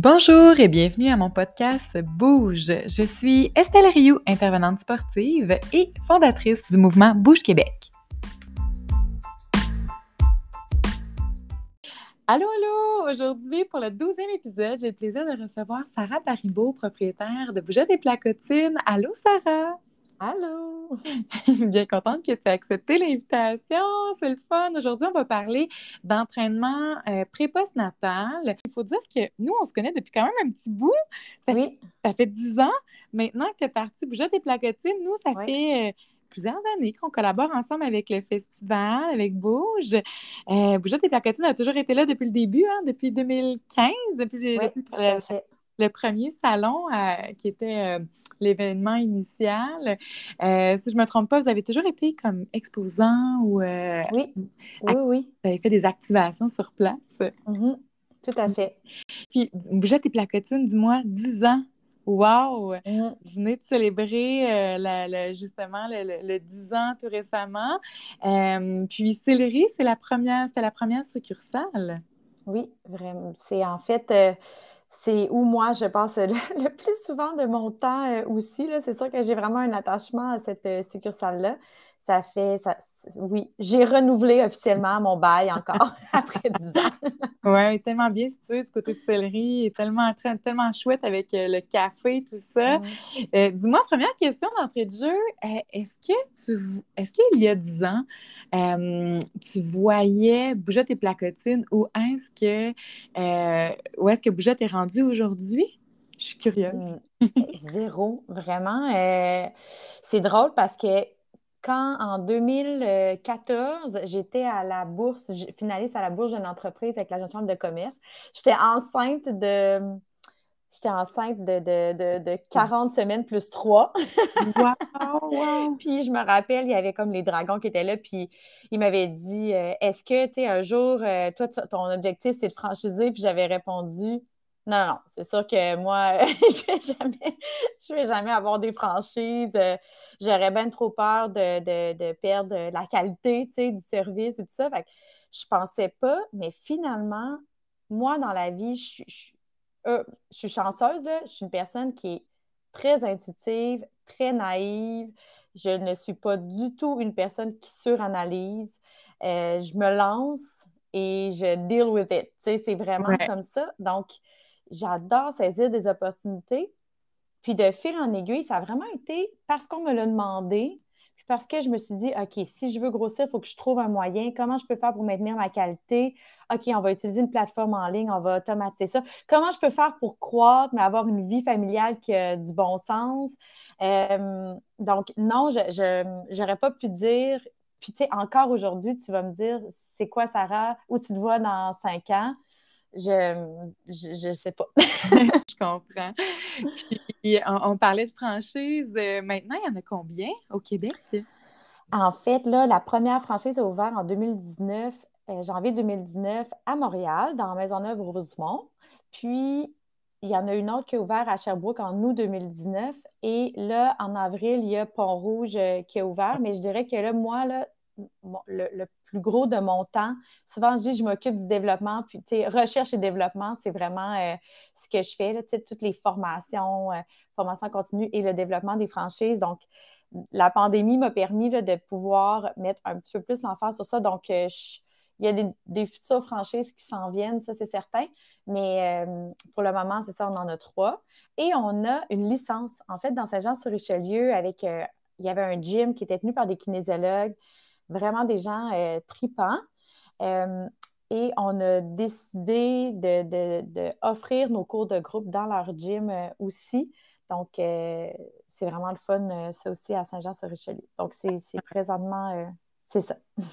Bonjour et bienvenue à mon podcast Bouge. Je suis Estelle Rioux, intervenante sportive et fondatrice du mouvement Bouge Québec. Allô, allô! Aujourd'hui, pour le douzième épisode, j'ai le plaisir de recevoir Sarah Paribault, propriétaire de Bougette et Placotine. Allô, Sarah! Allô! Bien contente que tu aies accepté l'invitation. C'est le fun. Aujourd'hui, on va parler d'entraînement euh, pré-post-natal. Il faut dire que nous, on se connaît depuis quand même un petit bout. Ça, Oui, fait, ça fait 10 ans. Maintenant que tu es partie Bougette et Placotine, nous, ça Oui. fait euh, plusieurs années qu'on collabore ensemble avec le festival, avec Bouge. Euh, Bougette et Placotine a toujours été là depuis le début, hein, depuis 2015, depuis, oui, depuis tout à fait. Le premier salon euh, qui était euh, l'événement initial. Euh, si je ne me trompe pas, vous avez toujours été comme exposant ou Oui, oui, oui. vous avez fait des activations sur place? Mhm, Tout à fait. Puis, Bougette et Placotine, dis-moi, 10 ans. Wow! Mhm. Vous venez de célébrer la- la- justement le, le- le 10 ans tout récemment. Puis, Céleri, c'est la première, c'était la première succursale? Oui, vraiment. C'est en fait, c'est où moi je passe le, plus souvent de mon temps euh, aussi. C'est sûr que j'ai vraiment un attachement à cette euh, succursale-là. Ça fait, oui, j'ai renouvelé officiellement mon bail encore après 10 ans. Oui, tellement bien situé du côté de Céleri, tellement, tellement chouette avec euh, le café, tout ça. Mhm. Euh, dis-moi, première question d'entrée de jeu, euh, est-ce que tu est-ce qu'il y a 10 ans, euh, tu voyais Bougette et Placotine ou est-ce que où est-ce que Bougette est rendue aujourd'hui? Je suis curieuse. Mm. Zéro, vraiment. C'est drôle parce que quand en 2014, j'étais à la bourse, finaliste à la bourse d'une entreprise avec la Jeune Chambre de commerce, j'étais enceinte de. J'étais enceinte de, de, de, de 40 semaines plus 3. Wow, wow. Puis je me rappelle, il y avait comme les dragons qui étaient là, puis il m'avait dit euh, Est-ce que, tu sais, un jour, euh, toi, ton objectif, c'est de franchiser Puis j'avais répondu Non, non, c'est sûr que moi, je vais jamais, je vais jamais avoir des franchises. Euh, J'aurais bien trop peur de, de, de perdre la qualité, tu sais, du service et tout ça. Fait que je pensais pas, mais finalement, moi, dans la vie, je, je euh, je suis chanceuse, là. Je suis une personne qui est très intuitive, très naïve. Je ne suis pas du tout une personne qui suranalyse. Euh, je me lance et je deal with it. Tu sais, c'est vraiment Ouais. comme ça. Donc, j'adore saisir des opportunités. Puis de fil en aiguille, ça a vraiment été parce qu'on me l'a demandé, puis parce que je me suis dit, OK, si je veux grossir, il faut que je trouve un moyen. Comment je peux faire pour maintenir ma qualité? OK, on va utiliser une plateforme en ligne, on va automatiser ça. Comment je peux faire pour croître, mais avoir une vie familiale qui a du bon sens? Euh, donc, non, je n'aurais pas pu dire. Puis, tu sais, encore aujourd'hui, tu vas me dire, c'est quoi, Sarah? Où tu te vois dans cinq ans? Je je, je sais pas. Je comprends. Puis, on, on parlait de franchise. euh, maintenant, il y en a combien au Québec? En fait, là, la première franchise a ouvert en 2019, euh, janvier 2019, à Montréal, dans Maisonneuve-Rosemont. Puis, il y en a une autre qui a ouvert à Sherbrooke en août 2019. Et là, en avril, il y a Pont-Rouge euh, qui a ouvert. Mais je dirais que là, moi, là, le, plus gros de mon temps, souvent, je dis je m'occupe du développement. Puis, tu sais, recherche et développement, c'est vraiment euh, ce que je fais, tu sais, toutes les formations, euh, formations continues et le développement des franchises. Donc, la pandémie m'a permis là, de pouvoir mettre un petit peu plus l'emphase sur ça. Donc, euh, il y a des, futures franchises qui s'en viennent, ça c'est certain. Mais pour le moment, c'est ça, on en a trois. Et on a une licence, en fait, dans Saint-Jean-sur-Richelieu, avec, il y avait un gym qui était tenu par des kinésiologues, vraiment des gens euh, tripants. Euh, et on a décidé de, de- de nos cours de groupe dans leur gym euh, aussi. Donc, c'est vraiment le fun, ça aussi, à Saint-Jean-sur-Richelieu. Donc, c'est c'est présentement, c'est ça.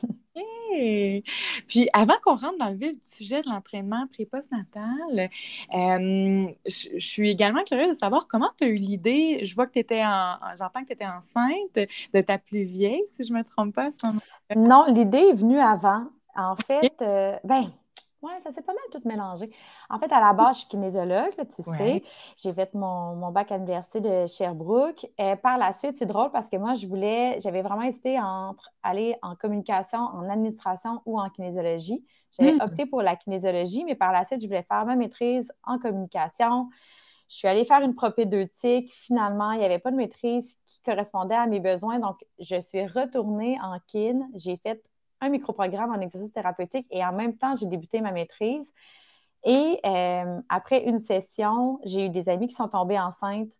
Hey! Puis avant qu'on rentre dans le vif du sujet de l'entraînement pré-post-natal, euh, je, je suis également curieuse de savoir comment tu as eu l'idée. Je vois que tu étais en, j'entends que tu étais enceinte de ta plus vieille, si je ne me trompe pas. moment- Non, l'idée est venue avant. En fait, euh, ben, Oui, ça s'est pas mal tout mélangé. En fait, à la base, je suis kinésiologue, tu sais. J'ai fait mon, bac à l'université de Sherbrooke. Et par la suite, c'est drôle parce que moi, je voulais, j'avais vraiment hésité entre aller en communication, en administration ou en kinésiologie. J'avais hmm. opté pour la kinésiologie, mais par la suite, je voulais faire ma maîtrise en communication. Je suis allée faire une propédeutique. Finalement, il n'y avait pas de maîtrise qui correspondait à mes besoins. Donc, je suis retournée en kin. J'ai fait un microprogramme en exercice thérapeutique et en même temps, j'ai débuté ma maîtrise. Et euh, après une session, j'ai eu des amis qui sont tombés enceintes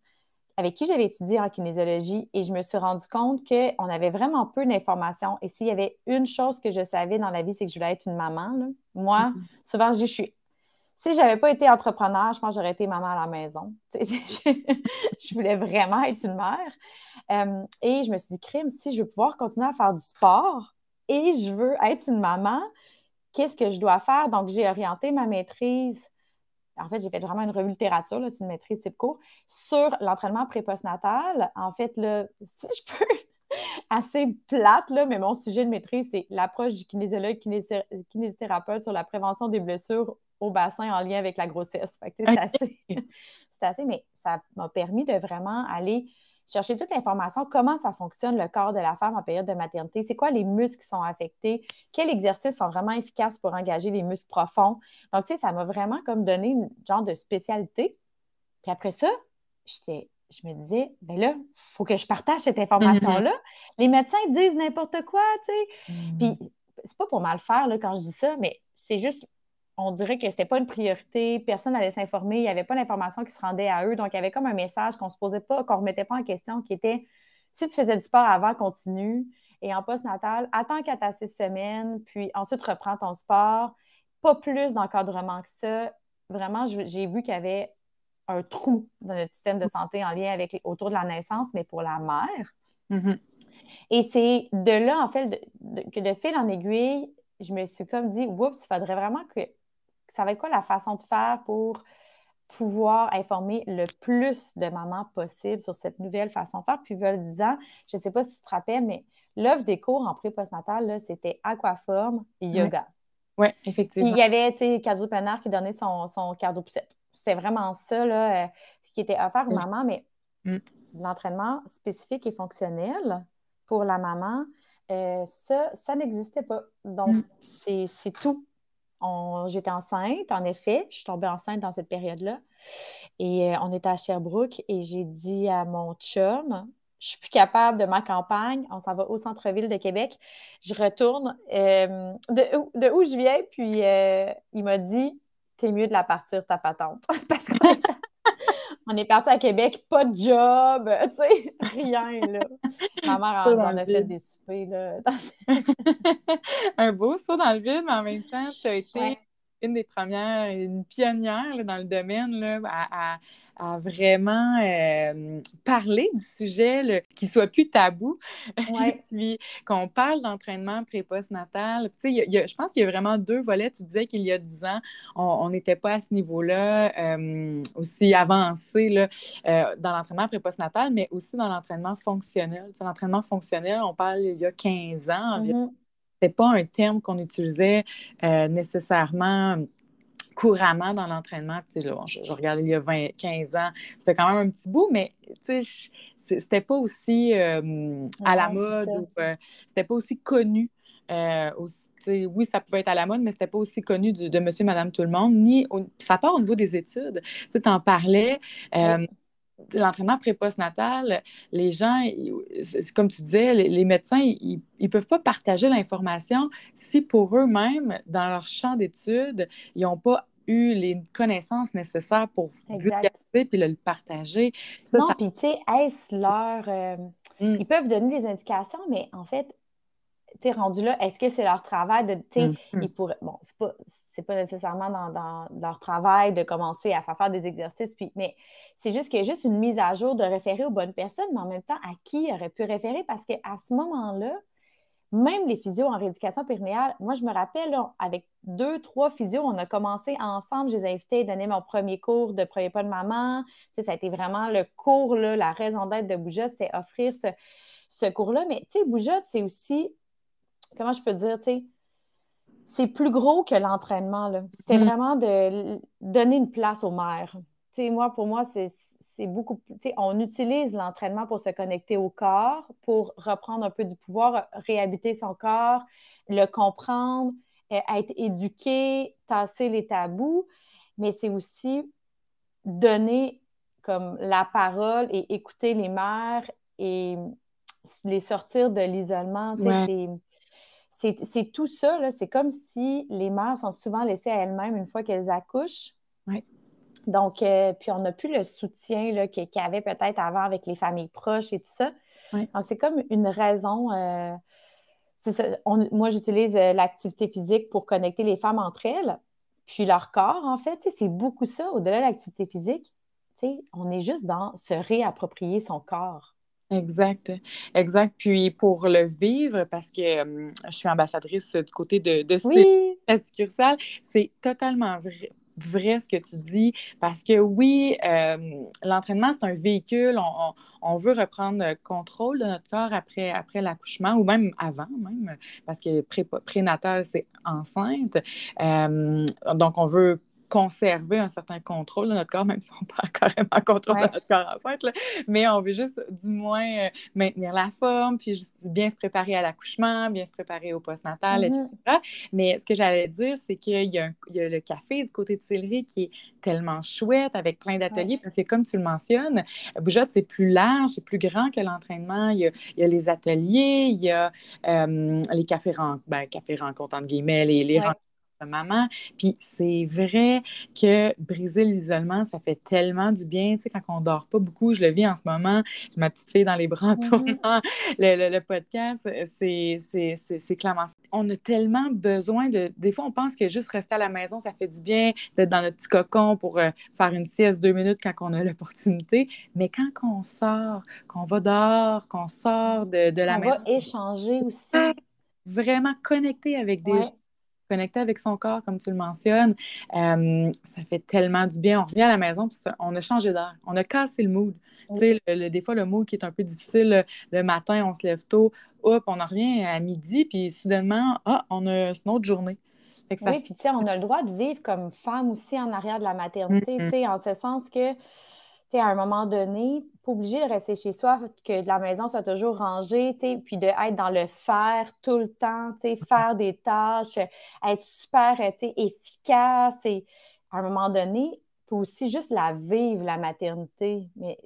avec qui j'avais étudié en kinésiologie et je me suis rendu compte qu'on avait vraiment peu d'informations. Et s'il y avait une chose que je savais dans la vie, c'est que je voulais être une maman. Moi, mm-hmm. souvent, je dis, je suis. Si je n'avais pas été entrepreneur, je pense que j'aurais été maman à la maison. je voulais vraiment être une mère. Euh, et je me suis dit, crime, si je veux pouvoir continuer à faire du sport, et je veux être une maman, qu'est-ce que je dois faire? Donc, j'ai orienté ma maîtrise. En fait, j'ai fait vraiment une revue littérature, c'est une maîtrise type court, sur l'entraînement pré-postnatal. En fait, là, si je peux, assez plate, là, mais mon sujet de maîtrise, c'est l'approche du kinésiologue, kinésithérapeute sur la prévention des blessures au bassin en lien avec la grossesse. C'est assez, assez, mais ça m'a permis de vraiment aller chercher toute l'information, comment ça fonctionne le corps de la femme en période de maternité, c'est quoi les muscles qui sont affectés, quels exercices sont vraiment efficaces pour engager les muscles profonds. Donc, tu sais, ça m'a vraiment comme donné une genre de spécialité. Puis après ça, je me disais, ben là, il faut que je partage cette information-là. Mm-hmm. Les médecins disent n'importe quoi, tu sais. Mm-hmm. Puis, c'est pas pour mal faire là, quand je dis ça, mais c'est juste on dirait que ce n'était pas une priorité, personne n'allait s'informer, il n'y avait pas d'information qui se rendait à eux. Donc, il y avait comme un message qu'on ne se posait pas, qu'on ne remettait pas en question, qui était si tu faisais du sport avant, continue. Et en post-natal, attends qu'à ta six semaines, puis ensuite reprends ton sport. Pas plus d'encadrement que ça. Vraiment, j'ai vu qu'il y avait un trou dans notre système de santé en lien avec autour de la naissance, mais pour la mère. Mm-hmm. Et c'est de là, en fait, que de fil en aiguille, je me suis comme dit, oups, il faudrait vraiment que ça va être quoi la façon de faire pour pouvoir informer le plus de mamans possible sur cette nouvelle façon de faire? Puis, le 10 ans, je ne sais pas si tu te rappelles, mais l'œuvre des cours en pré-postnatal, c'était aquaforme et yoga. Oui, effectivement. il y avait, tu sais, Cardio qui donnait son, son cardio poussette. C'était vraiment ça, là, euh, qui était offert aux mamans, mais mm. l'entraînement spécifique et fonctionnel pour la maman, euh, ça, ça n'existait pas. Donc, mm. c'est tout J'étais enceinte, en effet. Je suis tombée enceinte dans cette période-là. Et euh, on était à Sherbrooke et j'ai dit à mon chum, je suis plus capable de ma campagne. On s'en va au centre-ville de Québec. Je retourne euh, de, où je viens, puis euh, il m'a dit T'es mieux de la partir, ta patente. Parce qu'on on est parti à Québec, pas de job, tu sais, rien, là. Ma mère en, a fait des soupers, là. un beau saut dans le vide, mais en même temps, tu as été une des premières, une pionnière dans le domaine là, à, vraiment euh, parler du sujet, qui soit plus tabou, puis qu'on parle d'entraînement pré-post-natal. je pense qu'il y a vraiment deux volets. Tu disais qu'il y a dix ans, on n'était pas à ce niveau-là euh, aussi avancé là, euh, dans l'entraînement pré-post-natal, mais aussi dans l'entraînement fonctionnel. L'entraînement fonctionnel, on parle il y a 15 ans environ. Mm-hmm n'était pas un terme qu'on utilisait euh, nécessairement couramment dans l'entraînement. Je, je, regardais il y a 20, 15 ans, ça fait quand même un petit bout, mais c'était pas aussi euh, à la mode ou euh, c'était pas aussi connu. oui, ça pouvait être à la mode, mais c'était pas aussi connu de, monsieur, madame, tout le monde, ni ça part au niveau des études. Tu en parlais l'entraînement pré-postnatal, les gens, comme tu disais, les, médecins, ils ne peuvent pas partager l'information si pour eux-mêmes, dans leur champ d'études, ils n'ont pas eu les connaissances nécessaires pour vulgariser puis le, partager. non, puis tu sais, est-ce leur... Euh, mm. Ils peuvent donner des indications, mais en fait, tu rendu là, est-ce que c'est leur travail de, tu sais, mm, mm. ils pourraient... Bon, c'est pas c'est pas nécessairement dans, leur travail de commencer à faire, des exercices, puis, mais c'est juste qu'il y a juste une mise à jour de référer aux bonnes personnes, mais en même temps, à qui aurait pu référer? Parce qu'à ce moment-là, même les physios en rééducation périnéale, moi, je me rappelle, avec deux, trois physios, on a commencé ensemble. Je les ai invités à donner mon premier cours de premier pas de maman. Tu ça a été vraiment le cours, là, la raison d'être de Boujotte, c'est offrir ce, cours-là. Mais, tu sais, c'est aussi, comment je peux dire, tu sais, c'est plus gros que l'entraînement. C'était mm. vraiment de donner une place aux mères. moi, pour moi, c'est beaucoup plus. On utilise l'entraînement pour se connecter au corps, pour reprendre un peu du pouvoir, réhabiter son corps, le comprendre, euh, être éduqué, tasser les tabous, mais c'est aussi donner comme la parole et écouter les mères et les sortir de l'isolement. C'est tout ça, c'est comme si les mères sont souvent laissées à elles-mêmes une fois qu'elles accouchent. Donc, euh, puis on n'a plus le soutien qu'il y avait peut-être avant avec les familles proches et tout ça. Donc, c'est comme une raison. Euh, moi, j'utilise euh, l'activité physique pour connecter les femmes entre elles. Puis leur corps, en fait, c'est beaucoup ça. Au-delà de l'activité physique, on est juste dans se réapproprier son corps. Exact, exact. Puis pour le vivre, parce que je suis ambassadrice du côté de, de oui. la succursale, c'est totalement vrai vrai ce que tu dis, parce que oui, l'entraînement, c'est un véhicule. On, veut reprendre contrôle de notre corps après, après l'accouchement ou même avant, même, parce que prénatal, c'est enceinte. donc, on veut conserver un certain contrôle de notre corps, même si on pas carrément contrôle de notre corps enceinte, mais on veut juste du moins euh, maintenir la forme, puis bien se préparer à l'accouchement, bien se préparer au postnatal, etc. Mm-hmm. Mais ce que j'allais dire, c'est qu'il y, a le café du côté de Sillery qui est tellement chouette avec plein d'ateliers, parce que comme tu le mentionnes, Boujotte, c'est plus large, c'est plus grand que l'entraînement. Il, y a les ateliers, il y a euh, les cafés, ben, cafés rencontres, entre guillemets, les, les rencontres maman. Puis c'est vrai que briser l'isolement, ça fait tellement du bien. Tu sais, quand on dort pas beaucoup, je le vis en ce moment, ma petite fille dans les bras en tournant le, le, podcast, c'est clairement On a tellement besoin de... Des fois, on pense que juste rester à la maison, ça fait du bien d'être dans notre petit cocon pour euh, faire une sieste deux minutes quand on a l'opportunité. Mais quand on sort, qu'on va dehors, qu'on sort de, de la on maison... On va échanger aussi. Vraiment connecter avec des gens connecter avec son corps, comme tu le mentionnes. Euh, ça fait tellement du bien. On revient à la maison, puis on a changé d'air. On a cassé le mood. Tu sais, le, des fois, le mood qui est un peu difficile le, matin, on se lève tôt, hop, on en revient à midi, puis soudainement, ah, on a une autre journée. oui, puis tu sais, on a le droit de vivre comme femme aussi en arrière de la maternité, tu sais, en ce sens que à un moment donné, pas obligé de rester chez soi, que la maison soit toujours rangée, puis d'être dans le faire tout le temps, faire des tâches, être super efficace. Et à un moment donné, faut aussi juste la vivre, la maternité, mais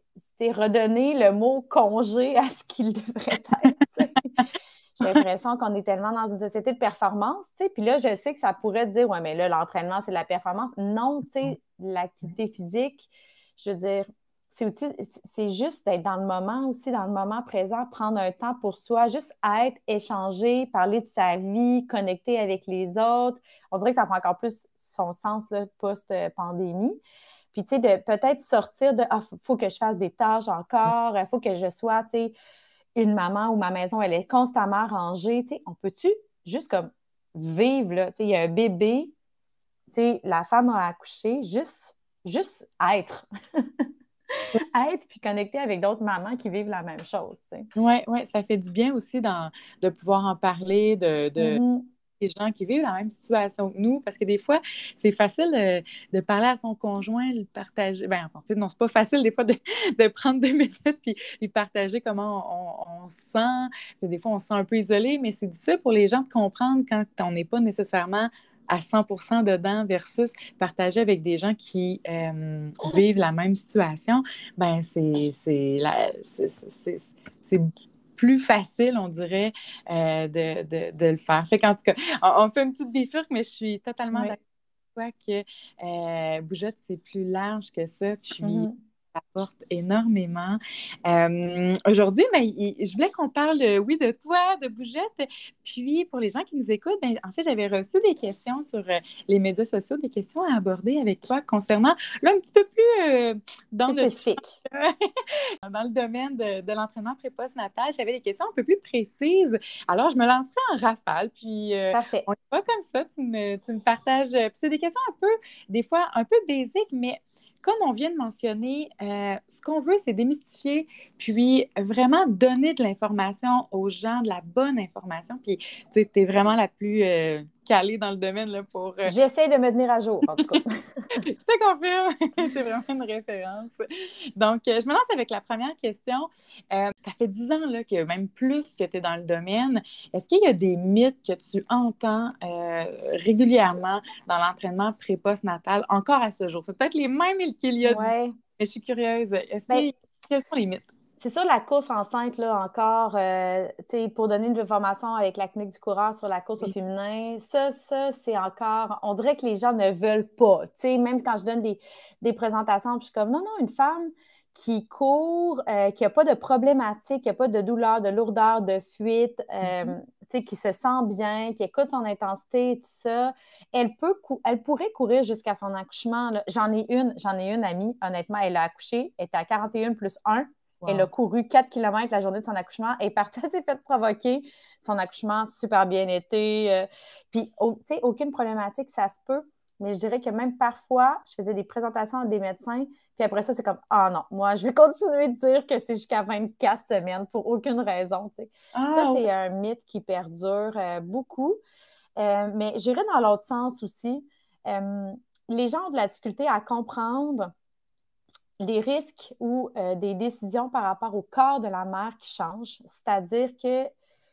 redonner le mot congé à ce qu'il devrait être. J'ai l'impression qu'on est tellement dans une société de performance, puis là, je sais que ça pourrait dire, ouais, mais là, l'entraînement, c'est la performance. Non, tu sais, l'activité physique, je veux dire, c'est juste d'être dans le moment aussi, dans le moment présent, prendre un temps pour soi, juste être, échanger, parler de sa vie, connecter avec les autres. On dirait que ça prend encore plus son sens post-pandémie. Puis, tu sais, de peut-être sortir de Ah, faut que je fasse des tâches encore, il faut que je sois, tu sais, une maman où ma maison, elle est constamment rangée. Tu sais, on peut-tu juste comme vivre, là? Tu sais, il y a un bébé, tu sais, la femme a accouché, juste, juste être. être puis connecter avec d'autres mamans qui vivent la même chose. Oui, ouais, ça fait du bien aussi dans, de pouvoir en parler, de, de mm-hmm. des gens qui vivent la même situation que nous, parce que des fois, c'est facile euh, de, parler à son conjoint, le partager. Ben, en fait, non, c'est pas facile des fois de, de, prendre deux minutes puis lui partager comment on, on se sent. des fois, on se sent un peu isolé, mais c'est difficile pour les gens de comprendre quand on n'est pas nécessairement à 100% dedans versus partager avec des gens qui euh, vivent la même situation, ben c'est plus facile, on dirait, euh, de, de, de, le faire. Fait en tout cas, on, fait une petite bifurque, mais je suis totalement d'accord avec toi que euh, Bougeotte, c'est plus large que ça. Puis, mm-hmm énormément. Euh, aujourd'hui, ben, je voulais qu'on parle, oui, de toi, de Bougette. Puis, pour les gens qui nous écoutent, ben, en fait, j'avais reçu des questions sur euh, les médias sociaux, des questions à aborder avec toi concernant, là, un petit peu plus euh, dans, le, dans le domaine de, de l'entraînement natal. J'avais des questions un peu plus précises. Alors, je me lancerai en rafale. Puis, Parfait. on pas comme ça. Tu me, tu me partages. Puis, c'est des questions un peu, des fois, un peu basiques, mais comme on vient de mentionner, euh, ce qu'on veut, c'est démystifier, puis vraiment donner de l'information aux gens, de la bonne information. Puis, tu sais, es vraiment la plus euh, calée dans le domaine là, pour. Euh, J'essaie de me tenir à jour, en tout cas. je te confirme. c'est vraiment une référence. Donc, euh, je me lance avec la première question. Euh, ça fait dix ans là, que même plus que tu es dans le domaine. Est-ce qu'il y a des mythes que tu entends régulièrement dans l'entraînement pré-post-natal encore à ce jour? C'est peut-être les mêmes qu'il y a. Ouais. Mais je suis curieuse. Est-ce ben, quels sont les mythes? C'est sûr, la course enceinte, là, encore, euh, pour donner une information avec la clinique du coureur sur la course au féminin, ça, ça, c'est encore, on dirait que les gens ne veulent pas. même quand je donne des, présentations, je suis comme, non, non, une femme qui court, euh, qui n'a pas de problématique, qui n'a pas de douleur, de lourdeur, de fuite, euh, mm-hmm. qui se sent bien, qui écoute son intensité, tout ça, elle, peut elle pourrait courir jusqu'à son accouchement. J'en ai une, j'en ai une amie, honnêtement, elle a accouché, elle était à 41 plus 1 elle a couru 4 km la journée de son accouchement. Elle est partie, elle s'est fait provoquer. Son accouchement, super bien été. Euh, puis, tu sais, aucune problématique, ça se peut. Mais je dirais que même parfois, je faisais des présentations à des médecins, puis après ça, c'est comme Ah non, moi, je vais continuer de dire que c'est jusqu'à 24 semaines pour aucune raison. Ah, ça, c'est un mythe qui perdure euh, beaucoup. Euh, mais j'irais dans l'autre sens aussi. les gens ont de la difficulté à comprendre les risques ou euh, des décisions par rapport au corps de la mère qui changent, c'est-à-dire qu'il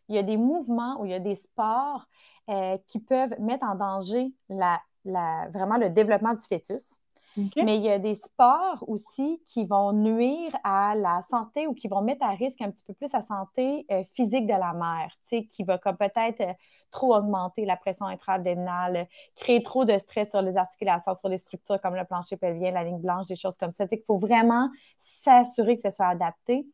y a des mouvements ou il y a des sports euh, qui peuvent mettre en danger vraiment le développement du fœtus. Mais il y a des sports aussi qui vont nuire à la santé ou qui vont mettre à risque un petit peu plus la santé euh, physique de la mère, qui va comme peut-être euh, trop augmenter la pression intra-abdominale, créer trop de stress sur les articulations, sur les structures comme le plancher pelvien, la ligne blanche, des choses comme ça. Il faut vraiment s'assurer que ce soit adapté.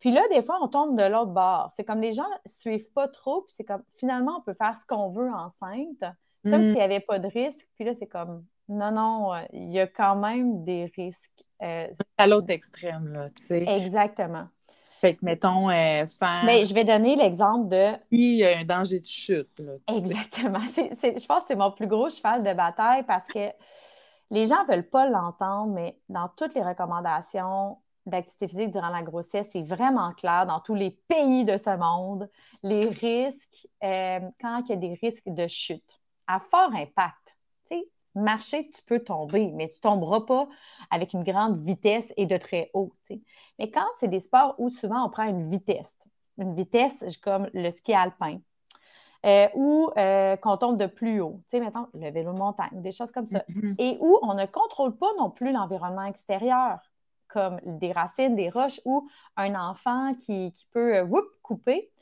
Puis là, des fois, on tombe de l'autre bord. C'est comme les gens ne suivent pas trop, puis c'est comme finalement, on peut faire ce qu'on veut enceinte, comme mm. s'il n'y avait pas de risque. Puis là, c'est comme non, non, euh, il y a quand même des risques. Euh, à l'autre extrême, là, tu sais. Exactement. Fait que, mettons, euh, faire... Mais je vais donner l'exemple de... Il y a un danger de chute, là. Exactement. je pense que c'est mon plus gros cheval de bataille parce que les gens ne veulent pas l'entendre, mais dans toutes les recommandations d'activité physique durant la grossesse, c'est vraiment clair dans tous les pays de ce monde, les risques, quand il y a des risques de chute à fort impact marcher, tu peux tomber, mais tu ne tomberas pas avec une grande vitesse et de très haut. Mais quand c'est des sports où souvent on prend une vitesse, une vitesse comme le ski alpin, euh, ou euh, qu'on tombe de plus haut, tu sais, mettons le vélo de montagne, des choses comme ça, mm-hmm. et où on ne contrôle pas non plus l'environnement extérieur, comme des racines, des roches, ou un enfant qui, peut euh, couper.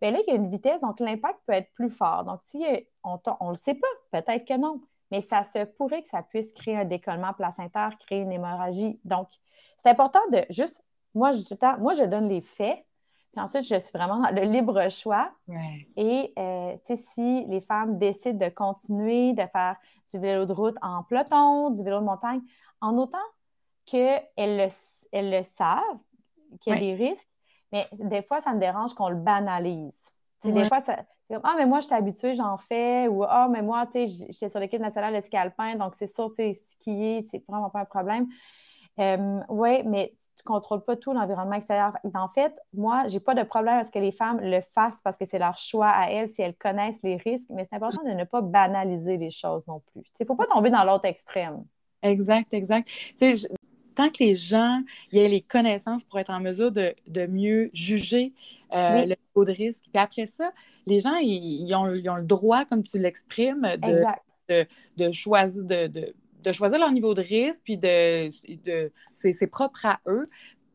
Bien là, il y a une vitesse, donc l'impact peut être plus fort. Donc, si on ne le sait pas, peut-être que non mais ça se pourrait que ça puisse créer un décollement placentaire, créer une hémorragie. Donc, c'est important de juste, moi, je, moi, je donne les faits, puis ensuite, je suis vraiment dans le libre choix. Et euh, si les femmes décident de continuer de faire du vélo de route en peloton, du vélo de montagne, en autant qu'elles le, elles le savent, qu'il y a des risques, mais des fois, ça me dérange qu'on le banalise. Des fois, ça, ah, mais moi, je suis habituée, j'en fais. Ou Ah, mais moi, tu sais, j'étais sur l'équipe nationale de ski alpin, donc c'est sûr, tu sais, skier, c'est vraiment pas un problème. Oui, mais tu ne contrôles pas tout l'environnement extérieur. En fait, moi, j'ai pas de problème à ce que les femmes le fassent parce que c'est leur choix à elles, si elles connaissent les risques, mais c'est important de ne pas banaliser les choses non plus. Il ne faut pas tomber dans l'autre extrême. Exact, exact. Tu sais, tant que les gens aient les connaissances pour être en mesure de, mieux juger euh, le niveau de risque. Puis après ça, les gens, ils, ont, le droit, comme tu l'exprimes, de, de, choisir, de, choisir leur niveau de risque, puis de, c'est propre à eux.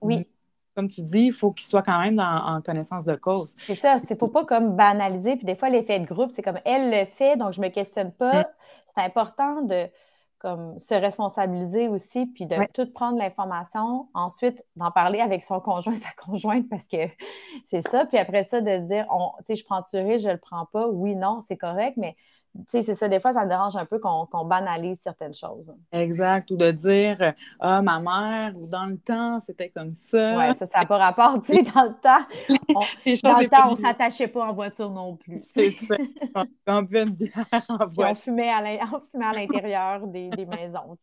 Oui. Comme tu dis, il faut qu'ils soient quand même en connaissance de cause. C'est ça, il ne faut pas comme banaliser. Puis des fois, l'effet de groupe, c'est comme elle le fait, donc je ne me questionne pas. Mm. C'est important de, comme se responsabiliser aussi, puis de tout prendre l'information, ensuite d'en parler avec son conjoint, sa conjointe, parce que c'est ça. Puis après ça, de se dire, tu sais, je prends-tu risque, je le prends pas. Oui, non, c'est correct, mais c'est ça, des fois, ça me dérange un peu qu'on banalise certaines choses. Exact. Ou de dire Ah, ma mère, ou dans le temps, c'était comme ça. Oui, ça, ça n'a pas rapport. Tu sais, dans le temps, on, dans le temps, on ne s'attachait pas en voiture non plus. C'est ça. On buvait une bière en voiture. on fumait à l'intérieur des, des, maisons.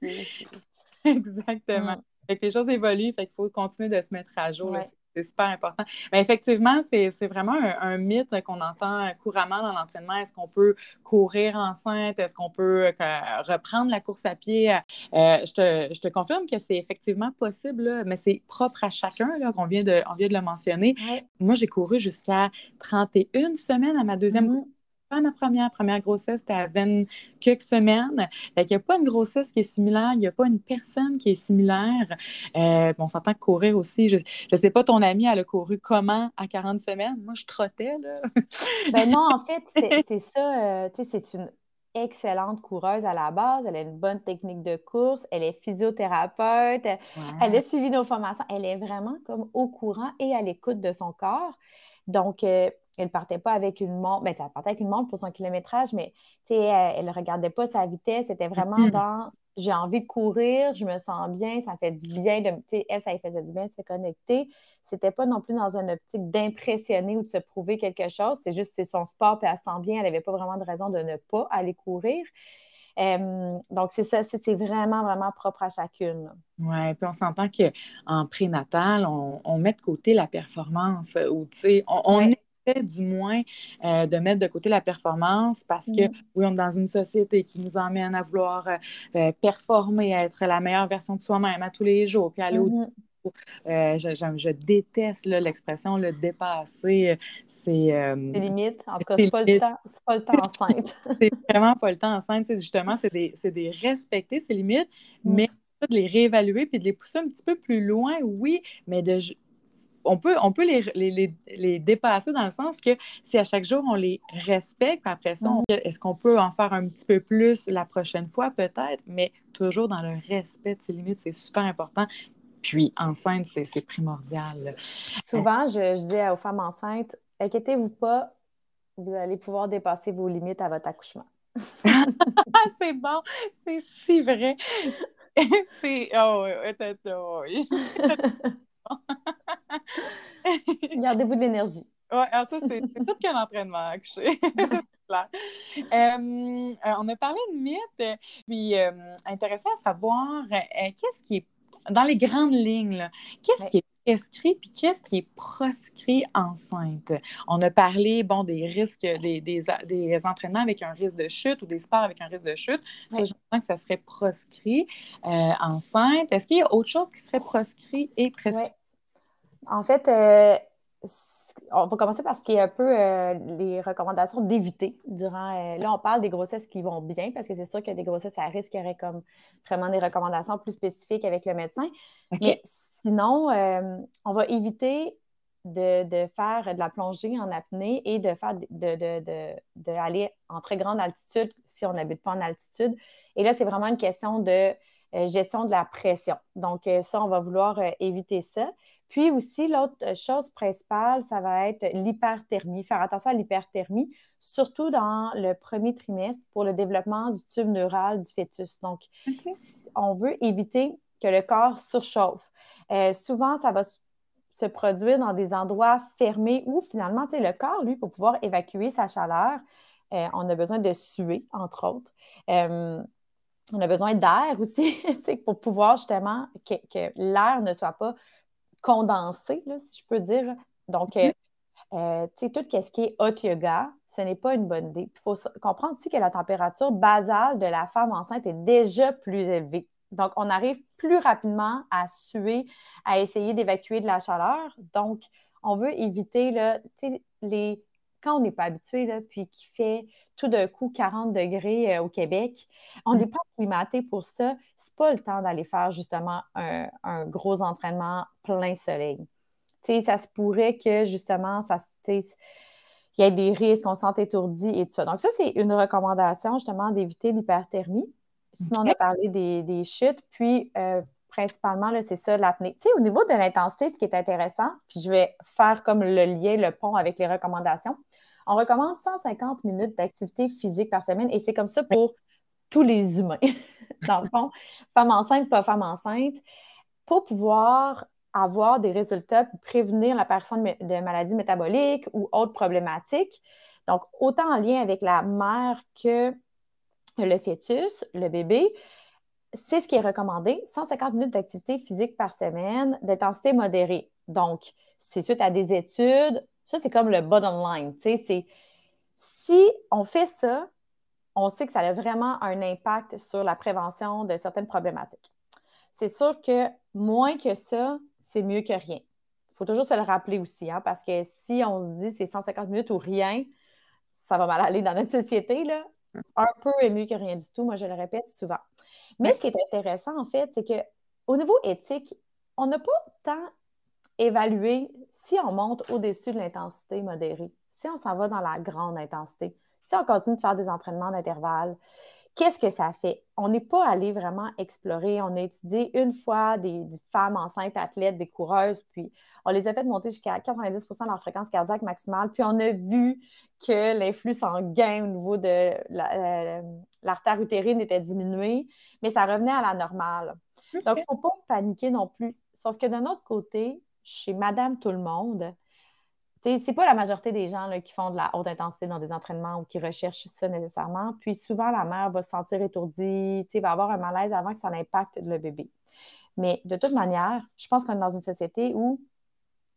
Exactement. Mm. Fait que les choses évoluent, fait qu'il faut continuer de se mettre à jour. C'est super important. Mais effectivement, c'est vraiment un, mythe qu'on entend couramment dans l'entraînement. Est-ce qu'on peut courir enceinte? Est-ce qu'on peut euh, reprendre la course à pied? Euh, je, te, je, te, confirme que c'est effectivement possible, mais c'est propre à chacun, qu'on vient de, on vient de le mentionner. Moi, j'ai couru jusqu'à 31 semaines à ma deuxième mm-hmm ma première. Première grossesse, c'était à 20 quelques semaines. il n'y a pas une grossesse qui est similaire, il n'y a pas une personne qui est similaire. Euh, on s'entend courir aussi. Je ne sais pas, ton amie, elle a couru comment à 40 semaines? Moi, je trottais, là. ben non, en fait, c'est ça. Euh, tu sais, c'est une excellente coureuse à la base, elle a une bonne technique de course, elle est physiothérapeute, elle a suivi nos formations, elle est vraiment comme au courant et à l'écoute de son corps. Donc, euh, elle partait pas avec une montre. Ben, elle partait avec une montre pour son kilométrage, mais elle ne regardait pas sa vitesse. C'était vraiment mm-hmm. dans j'ai envie de courir, je me sens bien, ça fait du bien de. Elle, ça lui faisait du bien de se connecter. C'était pas non plus dans une optique d'impressionner ou de se prouver quelque chose. C'est juste c'est son sport, puis elle sent bien. Elle n'avait pas vraiment de raison de ne pas aller courir. donc, c'est ça, c'est vraiment, vraiment propre à chacune. Oui, puis on s'entend qu'en prénatal, on, on, met de côté la performance ou, tu sais, on, on du moins euh, de mettre de côté la performance parce que, mm-hmm. oui, on est dans une société qui nous emmène à vouloir euh, euh, performer, être la meilleure version de soi-même à tous les jours, puis aller au mm-hmm. je, déteste l'expression le dépasser. C'est limite. En tout cas, c'est pas, le temps, pas le temps enceinte. c'est vraiment pas le temps enceinte. Justement, c'est des, des, respecter ces limites, mm. mais de les réévaluer puis de les pousser un petit peu plus loin, oui, mais de, on peut, on peut les, dépasser dans le sens que si à chaque jour on les respecte, après ça, est-ce qu'on peut en faire un petit peu plus la prochaine fois peut-être, mais toujours dans le respect de ses limites, c'est super important. Puis enceinte, c'est primordial. Souvent, je, je, dis aux femmes enceintes, inquiétez-vous pas, vous allez pouvoir dépasser vos limites à votre accouchement. c'est bon, c'est si vrai. c'est. Oh, oh, Gardez-vous de l'énergie. Oui, ah, ça, c'est tout qu'un entraînement clair. Euh, euh, on a parlé de mythes, puis euh, intéressant à savoir qu'est-ce qui est, dans les grandes lignes, qu'est-ce qui est prescrit puis qu'est-ce qui est proscrit enceinte? On a parlé, bon, des risques, des, des, des, entraînements avec un risque de chute ou des sports avec un risque de chute. Ça, je pense que ça serait proscrit enceinte. Est-ce qu'il y a autre chose qui serait proscrit et prescrit? En fait, euh, on va commencer par ce qui est un peu euh, les recommandations d'éviter durant. Euh, là, on parle des grossesses qui vont bien parce que c'est sûr qu'il y a des grossesses à risque qui auraient comme vraiment des recommandations plus spécifiques avec le médecin. Mais sinon, on va éviter de, faire de la plongée en apnée et de faire de, en très grande altitude si on n'habite pas en altitude. Et là, c'est vraiment une question de gestion de la pression. Donc, ça, on va vouloir éviter ça. Puis aussi, l'autre chose principale, ça va être l'hyperthermie. Faire attention à l'hyperthermie, surtout dans le premier trimestre pour le développement du tube neural du fœtus. Donc, on veut éviter que le corps surchauffe. Euh, souvent, ça va se produire dans des endroits fermés où finalement, le corps, lui, pour pouvoir évacuer sa chaleur, euh, on a besoin de suer, entre autres. Euh, on a besoin d'air aussi, pour pouvoir justement que, que l'air ne soit pas condensé, si je peux dire. Donc, euh, euh, tout ce qui est hot yoga, ce n'est pas une bonne idée. Il faut comprendre aussi que la température basale de la femme enceinte est déjà plus élevée. Donc, on arrive plus rapidement à suer, à essayer d'évacuer de la chaleur. Donc, on veut éviter là, les quand on n'est pas habitué, là, puis qu'il fait tout d'un coup 40 degrés euh, au Québec, on n'est mm. pas climaté pour ça. C'est pas le temps d'aller faire justement un, gros entraînement plein soleil. sais, ça se pourrait que justement, ça, il y ait des risques, on se sente étourdi et tout ça. Donc, ça, c'est une recommandation justement d'éviter l'hyperthermie. Sinon, on a parlé des, chutes. Puis, euh, principalement, c'est ça, l'apnée. Tu sais, au niveau de l'intensité, ce qui est intéressant, puis je vais faire comme le lien, le pont avec les recommandations. On recommande 150 minutes d'activité physique par semaine et c'est comme ça pour tous les humains. Dans le fond, femme enceinte, pas femme enceinte, pour pouvoir avoir des résultats pour prévenir la personne de maladies métaboliques ou autres problématiques. Donc, autant en lien avec la mère que le fœtus, le bébé, c'est ce qui est recommandé. 150 minutes d'activité physique par semaine, d'intensité modérée. Donc, c'est suite à des études. Ça, c'est comme le bottom line. C'est, si on fait ça, on sait que ça a vraiment un impact sur la prévention de certaines problématiques. C'est sûr que moins que ça, c'est mieux que rien. Il faut toujours se le rappeler aussi, hein, parce que si on se dit c'est 150 minutes ou rien, ça va mal aller dans notre société. Là. Un peu est mieux que rien du tout, moi je le répète souvent. Mais ce qui est intéressant, en fait, c'est qu'au niveau éthique, on n'a pas tant évalué si on monte au-dessus de l'intensité modérée, si on s'en va dans la grande intensité, si on continue de faire des entraînements d'intervalle, qu'est-ce que ça fait? On n'est pas allé vraiment explorer. On a étudié une fois des, femmes enceintes, athlètes, des coureuses, puis on les a fait monter jusqu'à 90% de leur fréquence cardiaque maximale, puis on a vu que l'influx sanguin au niveau de euh, l'artère utérine était diminué, mais ça revenait à la normale. Donc, il ne faut pas paniquer non plus. Sauf que d'un autre côté, chez Madame Tout le Monde, c'est pas la majorité des gens qui font de la haute intensité dans des entraînements ou qui recherchent ça nécessairement. Puis souvent, la mère va se sentir étourdie, va avoir un malaise avant que ça impacte le bébé. Mais de toute manière, je pense qu'on est dans une société où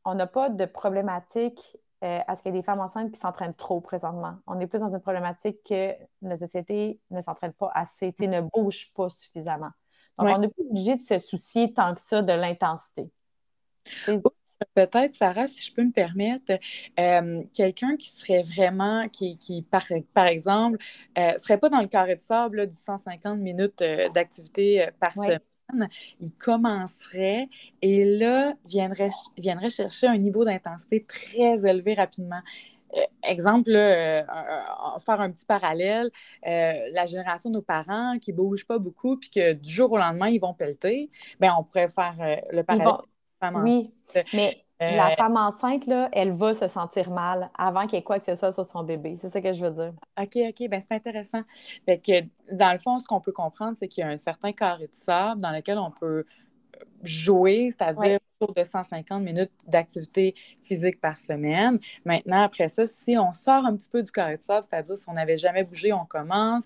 on n'a pas de problématique euh, à ce qu'il y ait des femmes enceintes qui s'entraînent trop présentement. On est plus dans une problématique que notre société ne s'entraîne pas assez, ne bouge pas suffisamment. Donc, on n'est pas obligé de se soucier tant que ça de l'intensité. Peut-être, Sarah, si je peux me permettre, euh, quelqu'un qui serait vraiment, qui, qui par, par, exemple, ne euh, serait pas dans le carré de sable du 150 minutes euh, d'activité par semaine, il commencerait et là, viendrait, viendrait chercher un niveau d'intensité très élevé rapidement. exemple, faire un petit parallèle, la génération de nos parents qui ne bougent pas beaucoup puis que du jour au lendemain, ils vont pelleter, bien, on pourrait faire le parallèle oui, mais la euh, femme enceinte, là, elle va se sentir mal avant qu'il y ait quoi que ce soit sur son bébé. C'est ça que je veux dire. OK, OK, ben c'est intéressant. Fait que, dans le fond, ce qu'on peut comprendre, c'est qu'il y a un certain carré de sable dans lequel on peut jouer, c'est-à-dire autour de 150 minutes d'activité physique par semaine. Maintenant, après ça, si on sort un petit peu du carré de sable, c'est-à-dire si on n'avait jamais bougé, on commence,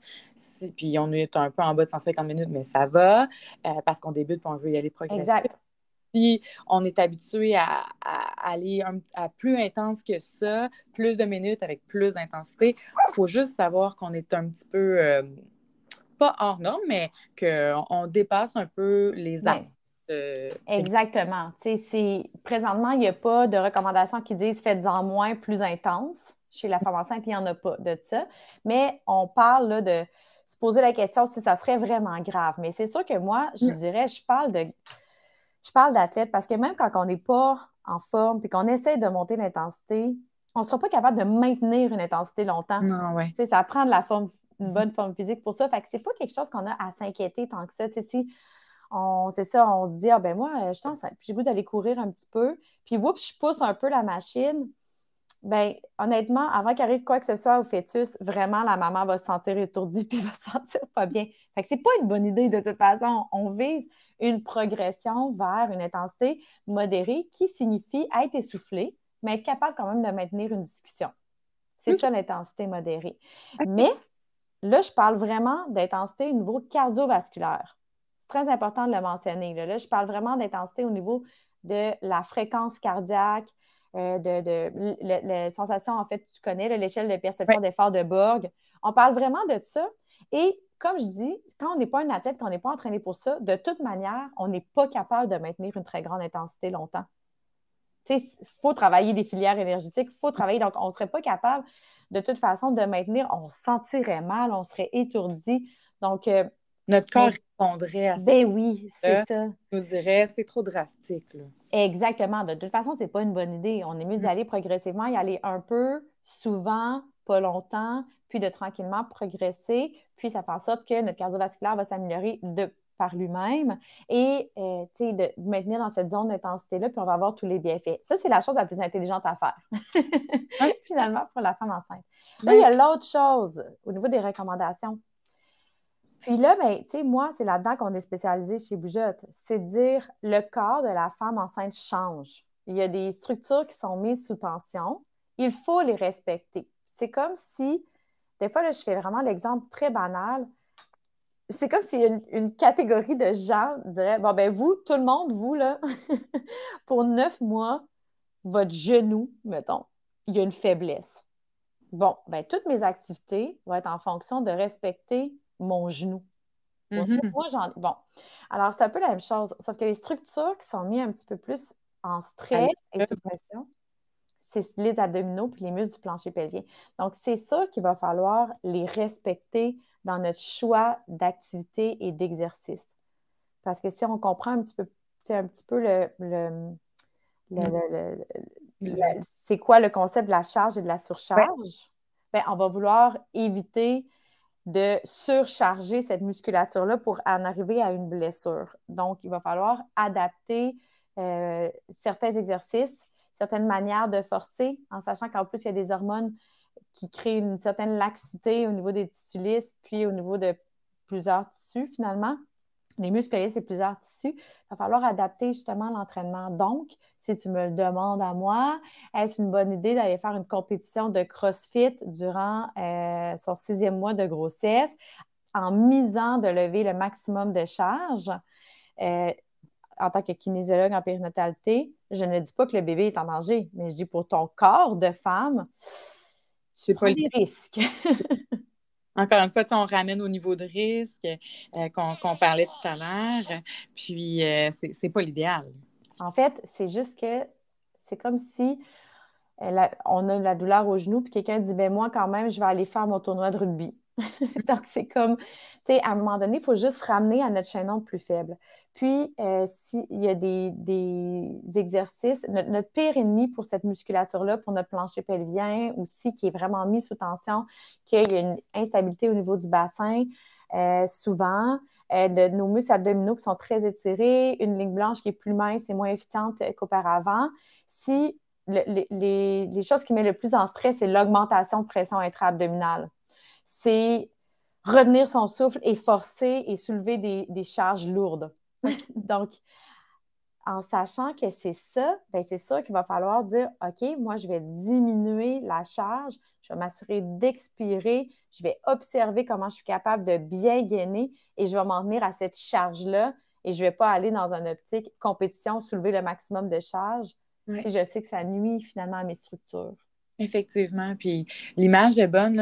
puis on est un peu en bas de 150 minutes, mais ça va, euh, parce qu'on débute et on veut y aller progressivement. Exact si on est habitué à, aller à plus intense que ça, plus de minutes avec plus d'intensité, il faut juste savoir qu'on est un petit peu, euh, pas hors norme, mais qu'on dépasse un peu les attentes. Exactement. présentement, il n'y a pas de recommandations qui disent faites-en moins, plus intense. Chez la femme enceinte, il n'y en a pas de ça. Mais on parle là, de se poser la question si ça serait vraiment grave. Mais c'est sûr que moi, je mm. dirais, je parle de je parle d'athlète parce que même quand on n'est pas en forme puis qu'on essaie de monter l'intensité, on ne sera pas capable de maintenir une intensité longtemps. Non, ouais. Ça prend de la forme, une mm-hmm. bonne forme physique pour ça. Fait que c'est pas quelque chose qu'on a à s'inquiéter tant que ça. si on, c'est ça, on se dit, ah ben moi, je suis j'ai goût d'aller courir un petit peu, puis oups, je pousse un peu la machine. Ben, honnêtement, avant qu'il arrive quoi que ce soit au fœtus, vraiment, la maman va se sentir étourdie puis va se sentir pas bien. Fait que c'est pas une bonne idée de toute façon. On vise une progression vers une intensité modérée qui signifie être essoufflé, mais être capable quand même de maintenir une discussion. C'est ça l'intensité modérée. Mais là, je parle vraiment d'intensité au niveau cardiovasculaire. C'est très important de le mentionner. Là, je parle vraiment d'intensité au niveau de la fréquence cardiaque, euh, de, les sensations, en fait, tu connais l'échelle de perception d'effort de Borg. On parle vraiment de ça. Et comme je dis, quand on n'est pas un athlète, quand on n'est pas entraîné pour ça, de toute manière, on n'est pas capable de maintenir une très grande intensité longtemps. Il faut travailler des filières énergétiques, il faut travailler. Donc, on ne serait pas capable de toute façon de maintenir, on se sentirait mal, on serait étourdi. Donc, euh, notre corps répondrait à ça. Ben oui, c'est ça. nous dirait, c'est trop drastique. Exactement. De toute façon, ce n'est pas une bonne idée. On est mieux d'y mm. aller progressivement, y aller un peu, souvent, pas longtemps, puis de tranquillement progresser. Puis ça fait en sorte que notre cardiovasculaire va s'améliorer de par lui-même et euh, de maintenir dans cette zone d'intensité-là, puis on va avoir tous les bienfaits. Ça, c'est la chose la plus intelligente à faire, finalement, pour la femme enceinte. Là, il y a l'autre chose au niveau des recommandations. Puis là, ben, tu sais, moi, c'est là-dedans qu'on est spécialisé chez Boujotte. C'est de dire le corps de la femme enceinte change. Il y a des structures qui sont mises sous tension. Il faut les respecter. C'est comme si, des fois, là, je fais vraiment l'exemple très banal. c'est comme si une, une, catégorie de gens dirait Bon, ben vous, tout le monde, vous, là, pour neuf mois, votre genou, mettons, il y a une faiblesse. Bon, ben toutes mes activités vont être en fonction de respecter mon genou. Mm-hmm. Moi, j'en. Bon. Alors, c'est un peu la même chose. Sauf que les structures qui sont mises un petit peu plus en stress et sous pression, c'est les abdominaux puis les muscles du plancher pelvien. Donc, c'est sûr qu'il va falloir les respecter dans notre choix d'activité et d'exercice. Parce que si on comprend un petit peu, un petit peu le, le, c'est quoi le concept de la charge et de la surcharge, ben, on va vouloir éviter de surcharger cette musculature-là pour en arriver à une blessure. Donc, il va falloir adapter euh, certains exercices, certaines manières de forcer, en sachant qu'en plus, il y a des hormones qui créent une certaine laxité au niveau des tissus puis au niveau de plusieurs tissus finalement. Les muscles c'est plusieurs tissus. Il va falloir adapter justement l'entraînement. Donc, si tu me le demandes à moi, est-ce une bonne idée d'aller faire une compétition de CrossFit durant euh, son sixième mois de grossesse en misant de lever le maximum de charge? Euh, en tant que kinésiologue en périnatalité, je ne dis pas que le bébé est en danger, mais je dis pour ton corps de femme, c'est pas des risques. Encore une fois, on ramène au niveau de risque euh, qu'on parlait tout à l'heure, puis euh, c'est pas l'idéal. En fait, c'est juste que c'est comme si euh, on a la douleur au genou, puis quelqu'un dit ben moi, quand même, je vais aller faire mon tournoi de rugby. Donc, c'est comme, tu sais, à un moment donné, il faut juste ramener à notre chaînon plus faible. Puis, euh, s'il y a des, exercices, notre, pire ennemi pour cette musculature-là, pour notre plancher pelvien aussi, qui est vraiment mis sous tension, qu'il y a une instabilité au niveau du bassin, euh, souvent, euh, nos muscles abdominaux qui sont très étirés, une ligne blanche qui est plus mince et moins efficiente qu'auparavant. Si les, les, choses qui mettent le plus en stress, c'est l'augmentation de pression intra-abdominale c'est retenir son souffle et forcer et soulever des, charges lourdes. Donc, en sachant que c'est ça, ben c'est ça qu'il va falloir dire OK, moi, je vais diminuer la charge, je vais m'assurer d'expirer, je vais observer comment je suis capable de bien gainer et je vais m'en tenir à cette charge-là et je ne vais pas aller dans une optique compétition, soulever le maximum de charge si je sais que ça nuit finalement à mes structures. Effectivement. Puis l'image est bonne.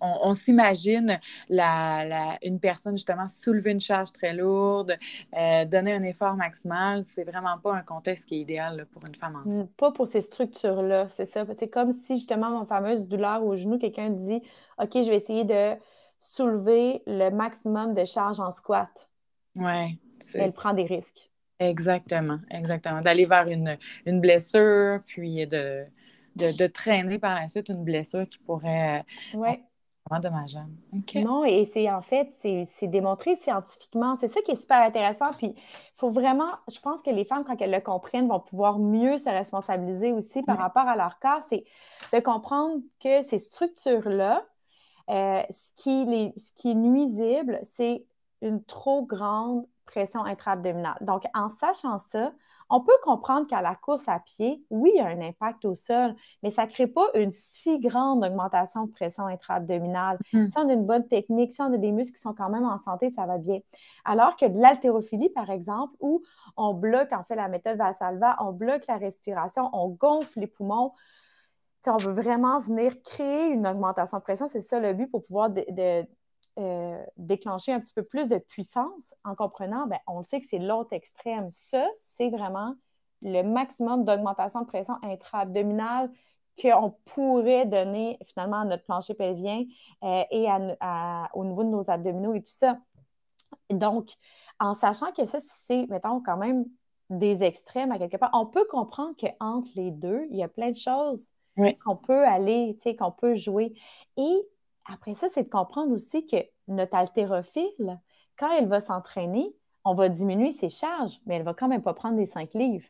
on, s'imagine la, une personne justement soulever une charge très lourde, euh, donner un effort maximal. C'est vraiment pas un contexte qui est idéal pour une femme enceinte. Pas pour ces structures-là, c'est ça. C'est comme si justement mon fameuse douleur au genou, quelqu'un dit OK, je vais essayer de soulever le maximum de charge en squat. Ouais. Elle prend des risques. Exactement, exactement. D'aller vers une, blessure, puis de, de, traîner par la suite une blessure qui pourrait euh, ouais. être dommageable. Non, et c'est en fait, c'est démontré scientifiquement. C'est ça qui est super intéressant. Puis il faut vraiment, je pense que les femmes, quand elles le comprennent, vont pouvoir mieux se responsabiliser aussi par rapport à leur corps. C'est de comprendre que ces structures-là, euh, ce, qui ce qui est nuisible, c'est une trop grande pression intra-abdominale. Donc, en sachant ça, on peut comprendre qu'à la course à pied, oui, il y a un impact au sol, mais ça ne crée pas une si grande augmentation de pression intra-abdominale. Hmm. Si on a une bonne technique, si on a des muscles qui sont quand même en santé, ça va bien. Alors que de l'haltérophilie, par exemple, où on bloque, en fait, la méthode Valsalva, on bloque la respiration, on gonfle les poumons, on veut vraiment venir créer une augmentation de pression, c'est ça le but pour pouvoir de, euh, déclencher un petit peu plus de puissance en comprenant, ben, on sait que c'est l'autre extrême. Ça, c'est vraiment le maximum d'augmentation de pression intra-abdominale qu'on pourrait donner finalement à notre plancher pelvien euh, et au niveau de nos abdominaux et tout ça. Donc, en sachant que ça, c'est, mettons, quand même des extrêmes à quelque part, on peut comprendre qu'entre les deux, il y a plein de choses qu'on peut aller, qu'on peut jouer. Et après ça, c'est de comprendre aussi que notre haltérophile, quand elle va s'entraîner, on va diminuer ses charges, mais elle ne va quand même pas prendre des cinq livres.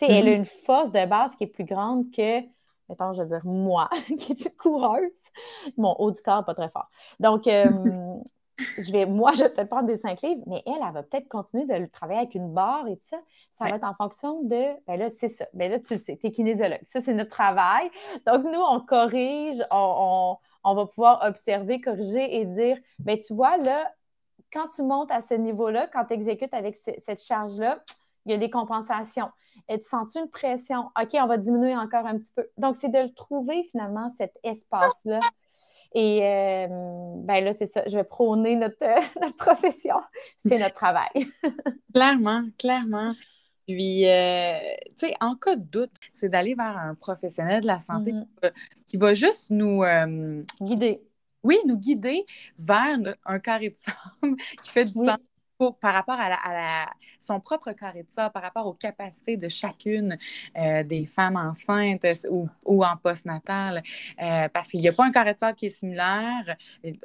Elle a une force de base qui est plus grande que, mettons, je veux dire, moi, qui est une coureuse. Mon haut du corps n'est pas très fort. Donc, euh, je vais, moi, je vais peut-être prendre des cinq livres, mais elle, elle va peut-être continuer de travailler avec une barre et tout ça. Ça va être en fonction de, ben là, c'est ça. Ben là, tu le sais, tu es kinésiologue. Ça, c'est notre travail. Donc, nous, on corrige, on on va pouvoir observer, corriger et dire, ben tu vois, là, quand tu montes à ce niveau-là, quand tu exécutes avec cette charge-là, il y a des compensations. Tu sens une pression? OK, on va diminuer encore un petit peu. Donc, c'est de trouver finalement, cet espace-là. Et euh, ben là, c'est ça, je vais prôner notre, notre profession. C'est notre travail. clairement, clairement. Puis, euh, tu sais, en cas de doute, c'est d'aller vers un professionnel de la santé mm-hmm. qui, va, juste nous euh, guider. Oui, nous guider vers un carré de sang qui fait du sens par rapport à, son propre carré de sang, par rapport aux capacités de chacune euh, des femmes enceintes ou, en postnatal, euh, parce qu'il n'y a pas un carré de sang qui est similaire.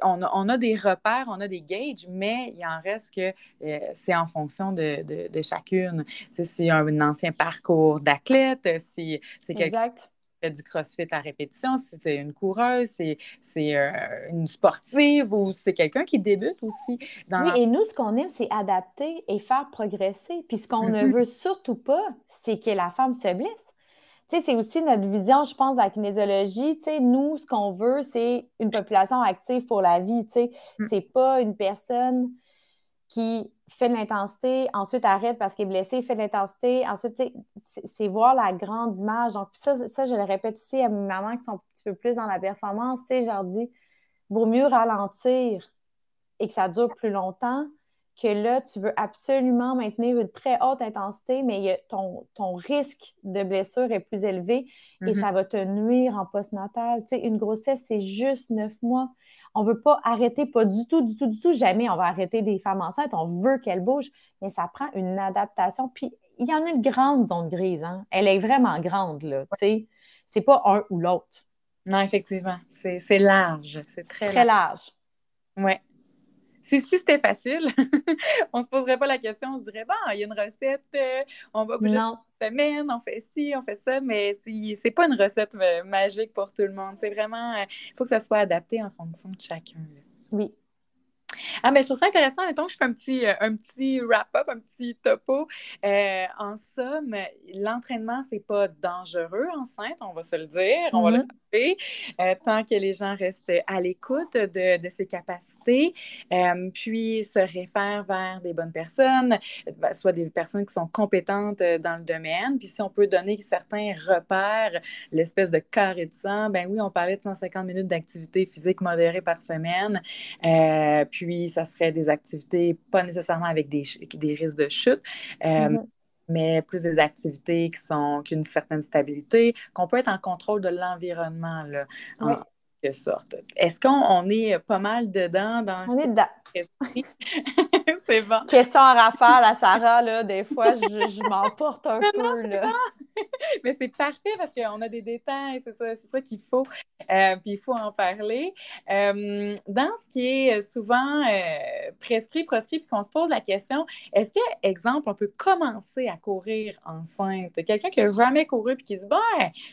On a, des repères, on a des gauges, mais il en reste que euh, c'est en fonction de, de, chacune. C'est un, ancien parcours d'athlète, c'est quelqu'un fait du crossfit à répétition, si c'est une coureuse, c'est euh, une sportive ou c'est quelqu'un qui débute aussi. Dans oui, et nous, ce qu'on aime, c'est adapter et faire progresser. Puis ce qu'on ne mm-hmm. veut surtout pas, c'est que la femme se blesse. Tu sais, c'est aussi notre vision, je pense, de la kinésiologie. Tu sais, nous, ce qu'on veut, c'est une population active pour la vie. Tu sais, mm. c'est pas une personne qui fait de l'intensité, ensuite arrête parce qu'il est blessé, fait de l'intensité, ensuite, c'est voir la grande image. Donc, ça, ça, je le répète aussi à mes mamans qui sont un petit peu plus dans la performance, tu sais, je leur dis, vaut mieux ralentir et que ça dure plus longtemps que là, tu veux absolument maintenir une très haute intensité, mais ton, ton risque de blessure est plus élevé et mm-hmm. ça va te nuire en postnatal. Tu sais, une grossesse, c'est juste neuf mois. On ne veut pas arrêter, pas du tout, du tout, du tout. Jamais on va arrêter des femmes enceintes. On veut qu'elles bougent, mais ça prend une adaptation. Puis il y en a une grande zone grise. Hein? Elle est vraiment grande, là. sais. C'est pas un ou l'autre. Non, effectivement. C'est large. C'est très, très large. large. Oui. Si, si c'était facile, on ne se poserait pas la question, on se dirait, bon, il y a une recette, euh, on va bouger une semaine, on fait ci, on fait ça, mais c'est pas une recette euh, magique pour tout le monde. C'est vraiment, il euh, faut que ça soit adapté en fonction de chacun. Oui, ah, mais je trouve ça intéressant. Mettons que je fais un petit, euh, un petit wrap-up, un petit topo. Euh, en somme, l'entraînement, c'est pas dangereux enceinte, on va se le dire. On va le faire euh, tant que les gens restent à l'écoute de, de, ses capacités, puis se réfèrent vers des bonnes personnes, ben, soit des personnes qui sont compétentes dans le domaine. Puis si on peut donner certains repères, l'espèce de carré de sang, ben oui, on parlait de 150 minutes d'activité physique modérée par semaine. puis puis ça serait des activités pas nécessairement avec des, des risques de chute. Euh, mm-hmm. mais plus des activités qui sont qui ont une certaine stabilité, qu'on peut être en contrôle de l'environnement, là, en quelque sorte. Est-ce qu'on est pas mal dedans dans... On est dedans. c'est bon. Question à rafale à Sarah, là, des fois, je, je m'emporte un peu. Là. Mais c'est parfait parce qu'on a des détails, c'est ça, ça qu'il faut. Euh, puis il faut en parler. Euh, dans ce qui est souvent euh, prescrit, proscrit, puis qu'on se pose la question, est-ce que, exemple, on peut commencer à courir enceinte? Quelqu'un qui n'a jamais couru puis qui dit, bon,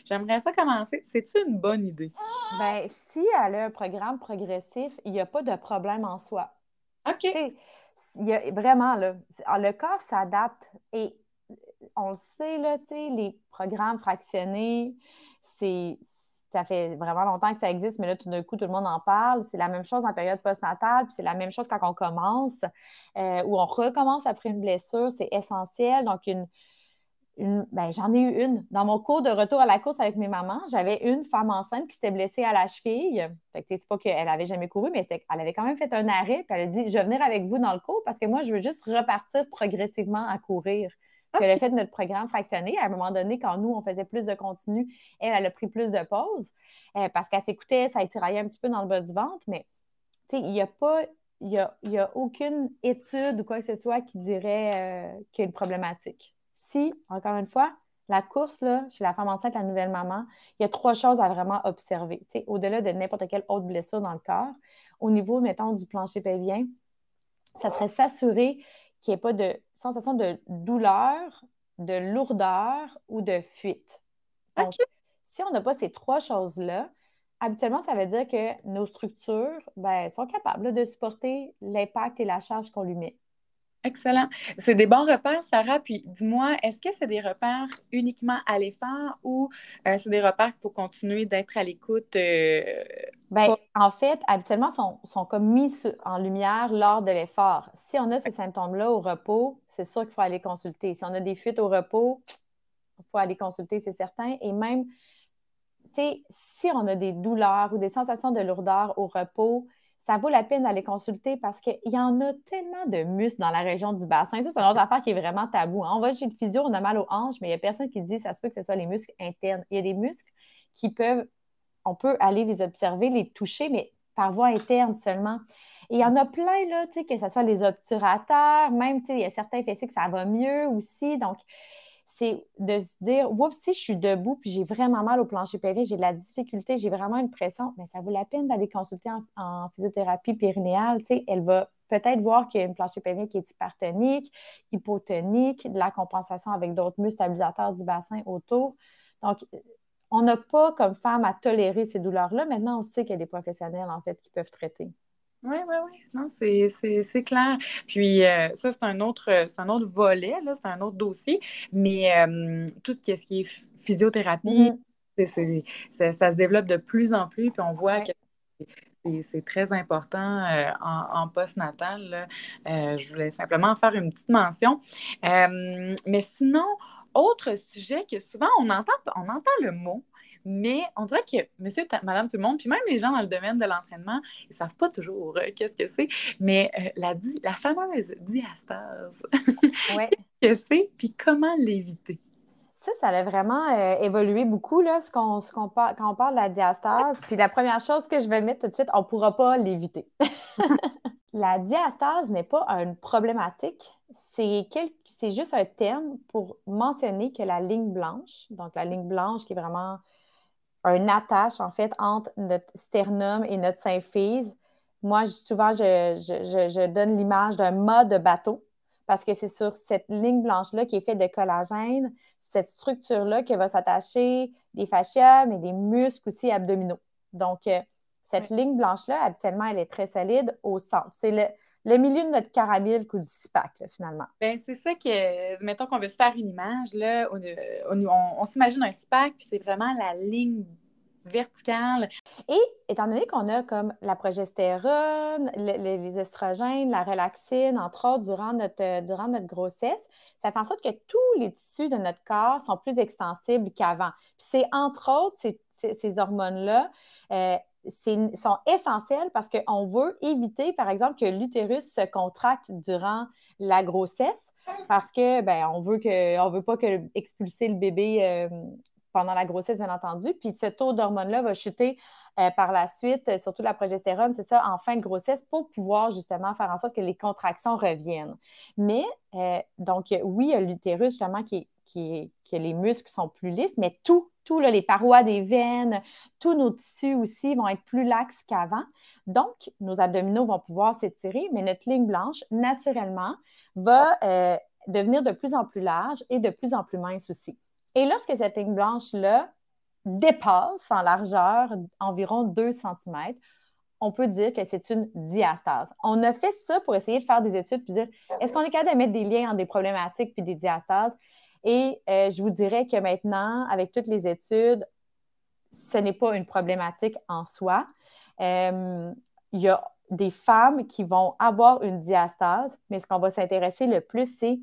j'aimerais ça commencer, c'est-tu une bonne idée? Bien, si elle a un programme progressif, il n'y a pas de problème en soi. OK. Il y a, vraiment, là, le corps s'adapte et on le sait, là, les programmes fractionnés, c'est ça fait vraiment longtemps que ça existe, mais là, tout d'un coup, tout le monde en parle. C'est la même chose en période postnatale, puis c'est la même chose quand on commence, euh, ou on recommence après une blessure, c'est essentiel. Donc, une, ben, j'en ai eu une. Dans mon cours de retour à la course avec mes mamans, j'avais une femme enceinte qui s'était blessée à la cheville. Fait que c'est pas qu'elle avait jamais couru, mais elle avait quand même fait un arrêt. Puis elle a dit Je vais venir avec vous dans le cours parce que moi, je veux juste repartir progressivement à courir. Puis elle a fait notre programme fractionné. À un moment donné, quand nous, on faisait plus de continu, elle, elle a pris plus de pauses euh, parce qu'elle s'écoutait, ça étiraillait un petit peu dans le bas du ventre. Mais il n'y a pas il n'y a, a, aucune étude ou quoi que ce soit qui dirait euh, qu'il y a une problématique si, encore une fois, la course, là, chez la femme enceinte, la nouvelle maman, il y a trois choses à vraiment observer. Au-delà de n'importe quelle autre blessure dans le corps, au niveau, mettons, du plancher pelvien, ça serait s'assurer qu'il n'y ait pas de sensation de douleur, de lourdeur ou de fuite. Donc, si on n'a pas ces trois choses-là, habituellement, ça veut dire que nos structures ben, sont capables de supporter l'impact et la charge qu'on lui met. Excellent. C'est des bons repères, Sarah. Puis dis-moi, est-ce que c'est des repères uniquement à l'effort ou euh, c'est des repères qu'il faut continuer d'être à l'écoute euh, Ben, en fait, habituellement, sont, sont comme mis en lumière lors de l'effort. Si on a ces symptômes-là au repos, c'est sûr qu'il faut aller consulter. Si on a des fuites au repos, il faut aller consulter, c'est certain. Et même, tu sais, si on a des douleurs ou des sensations de lourdeur au repos, ça vaut la peine d'aller consulter parce qu'il y en a tellement de muscles dans la région du bassin. Ça, c'est une autre affaire qui est vraiment tabou. Hein. On va chez le physio, on a mal aux hanches, mais il n'y a personne qui dit ça se peut que ce soit les muscles internes. Il y a des muscles qui peuvent, on peut aller les observer, les toucher, mais par voie interne seulement. Et il y en a plein, là, tu sais, que ce soit les obturateurs, même, tu sais, il y a certains fessiers que ça va mieux aussi. Donc, c'est de se dire, oups, si je suis debout puis j'ai vraiment mal au plancher pelvien, j'ai de la difficulté, j'ai vraiment une pression, mais ça vaut la peine d'aller consulter en, physiothérapie périnéale. Elle va peut-être voir qu'il y a une plancher pelvien qui est hypertonique, hypotonique, de la compensation avec d'autres muscles stabilisateurs du bassin autour. Donc, on n'a pas comme femme à tolérer ces douleurs-là. Maintenant, on sait qu'il y a des professionnels, en fait, qui peuvent traiter. Oui, oui, oui. Non, c'est clair. Puis euh, ça, c'est un autre un autre volet, c'est un autre dossier. Mais euh, tout ce qui est physiothérapie, mm-hmm. ça, se développe de plus en plus. Puis on voit que c'est très important euh, en, en post-natal. je voulais simplement faire une petite mention. mais sinon, autre sujet que souvent on entend, on entend le mot, mais on dirait que monsieur, madame, tout le monde, puis même les gens dans le domaine de l'entraînement, ils ne savent pas toujours euh, qu'est-ce que c'est. Mais euh, la, la fameuse diastase, qu'est-ce que c'est, puis comment l'éviter? Ça, ça a vraiment euh, évolué beaucoup, là, ce qu'on, quand on parle de la diastase. Puis la première chose que je vais mettre tout de suite, on ne pourra pas l'éviter. la diastase n'est pas une problématique, c'est, c'est juste un terme pour mentionner que la ligne blanche, donc la ligne blanche qui est vraiment un attache, en fait, entre notre sternum et notre symphyse. Moi, souvent, je, donne l'image d'un mât de bateau parce que c'est sur cette ligne blanche-là qui est faite de collagène, cette structure-là que va s'attacher des fascias, mais des muscles aussi abdominaux. Donc, euh, cette ligne blanche-là, habituellement, elle est très solide au centre. C'est le, milieu de notre carabine ou du SPAC, finalement. Bien, c'est ça que, mettons qu'on veut se faire une image, là, on, s'imagine un SPAC, puis c'est vraiment la ligne verticale. Et étant donné qu'on a comme la progestérone, les estrogènes, la relaxine, entre autres, durant notre, durant notre grossesse, ça fait en sorte que tous les tissus de notre corps sont plus extensibles qu'avant. Puis c'est entre autres ces, ces, hormones-là euh, sont essentielles parce qu'on veut éviter, par exemple, que l'utérus se contracte durant la grossesse parce que ben, on veut que on veut pas que expulser le bébé euh, pendant la grossesse, bien entendu. Puis ce taux d'hormones-là va chuter euh, par la suite, euh, surtout la progestérone, c'est ça, en fin de grossesse, pour pouvoir justement faire en sorte que les contractions reviennent. Mais donc, oui, il y a l'utérus justement qui, qui, que les muscles sont plus lisses, mais tout tous les parois des veines, tous nos tissus aussi vont être plus laxes qu'avant. Donc, nos abdominaux vont pouvoir s'étirer, mais notre ligne blanche, naturellement, va euh, devenir de plus en plus large et de plus en plus mince aussi. Et lorsque cette ligne blanche-là dépasse en largeur environ 2 cm, on peut dire que c'est une diastase. On a fait ça pour essayer de faire des études puis dire est-ce qu'on est capable de mettre des liens entre des problématiques puis des diastases? Et euh, je vous dirais que maintenant, avec toutes les études, ce n'est pas une problématique en soi. Euh, il y a des femmes qui vont avoir une diastase, mais ce qu'on va s'intéresser le plus, c'est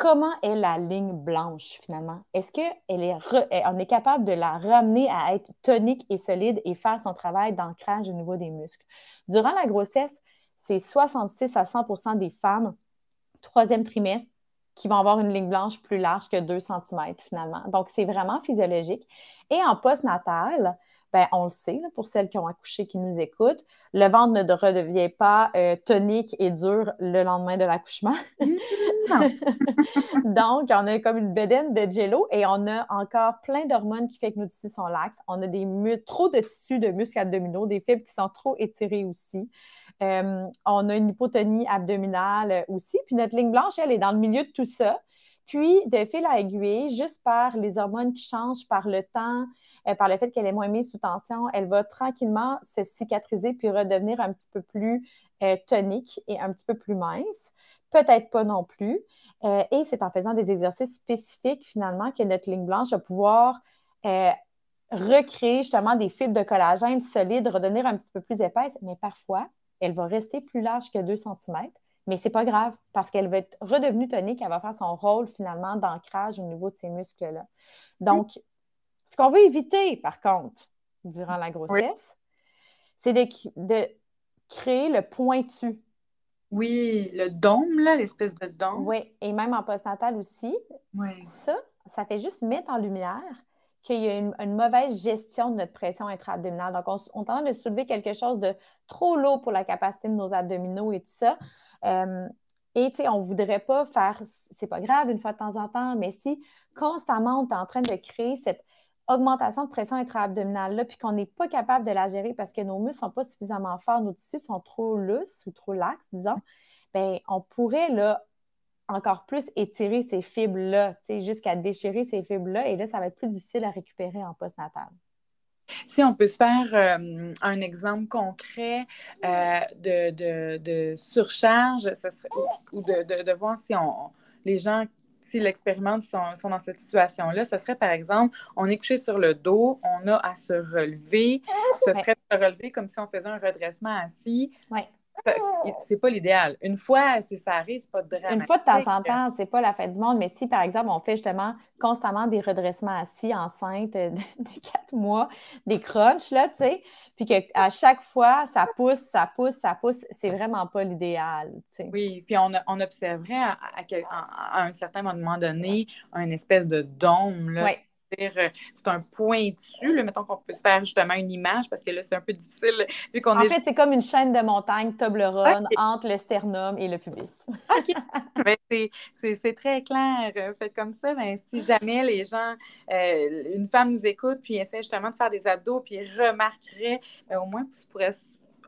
comment est la ligne blanche finalement? Est-ce qu'on est, capable de la ramener à être tonique et solide et faire son travail d'ancrage au niveau des muscles? Durant la grossesse, c'est 66 à 100% des femmes, troisième trimestre, qui vont avoir une ligne blanche plus large que 2 cm finalement. Donc, c'est vraiment physiologique. Et en postnatal, ben, on le sait, pour celles qui ont accouché, qui nous écoutent, le ventre ne redevient pas euh, tonique et dur le lendemain de l'accouchement. Donc, on a comme une bedaine de jello et on a encore plein d'hormones qui font que nos tissus sont laxes. On a des trop de tissus de muscles abdominaux, des fibres qui sont trop étirées aussi. Euh, on a une hypotonie abdominale aussi. Puis notre ligne blanche, elle est dans le milieu de tout ça. Puis, de fil à aiguille, juste par les hormones qui changent par le temps, euh, par le fait qu'elle est moins mise sous tension, elle va tranquillement se cicatriser puis redevenir un petit peu plus euh, tonique et un petit peu plus mince. Peut-être pas non plus. et c'est en faisant des exercices spécifiques, finalement, que notre ligne blanche va pouvoir recréer justement des fibres de collagène solides, redevenir un petit peu plus épaisse, mais parfois, elle va rester plus large que 2 cm. Mais c'est pas grave parce qu'elle va être redevenue tonique, elle va faire son rôle finalement d'ancrage au niveau de ces muscles-là. Donc, ce qu'on veut éviter, par contre, durant la grossesse, c'est de, de, créer le pointu. Oui, le dôme, là, l'espèce de dôme. Oui, et même en postnatal aussi. Oui. Ça, ça fait juste mettre en lumière qu'il y a une, mauvaise gestion de notre pression intra-abdominale. Donc, on, tente de soulever quelque chose de trop lourd pour la capacité de nos abdominaux et tout ça. Euh, et, tu sais, on ne voudrait pas faire, c'est pas grave une fois de temps en temps, mais si constamment on est en train de créer cette augmentation de pression intra-abdominale-là, puis qu'on n'est pas capable de la gérer parce que nos muscles ne sont pas suffisamment forts, nos tissus sont trop lousses ou trop laxes, disons, bien, on pourrait, là, encore plus étirer ces fibres-là, jusqu'à déchirer ces fibres-là. Et là, ça va être plus difficile à récupérer en postnatal. Si on peut se faire euh, un exemple concret euh, de, surcharge, ou, de, voir si on, les gens, s'ils l'expérimentent, sont, dans cette situation-là, ce serait par exemple, on est couché sur le dos, on a à se relever, ce serait de se relever comme si on faisait un redressement assis. Ouais c'est pas l'idéal. Une fois, si ça arrive, c'est pas dramatique. Une fois de temps en temps, c'est pas la fin du monde, mais si, par exemple, on fait justement constamment des redressements assis enceintes de, quatre mois, des crunchs, là, tu sais, puis qu'à chaque fois, ça pousse, ça pousse, ça pousse, c'est vraiment pas l'idéal, tu sais. Oui, puis on, on observerait à, un certain moment donné un espèce de dôme, là. Euh, c'est un pointu, là, mettons qu'on peut se faire justement une image parce que là, c'est un peu difficile. Vu qu'on en fait, c'est comme une chaîne de montagne Toblerone entre le sternum et le pubis. OK. Ben, c'est très clair. Fait comme ça, ben, si jamais les gens, euh, une femme nous écoute puis essaie justement de faire des abdos puis remarquerait, ben, au moins, tu pourrais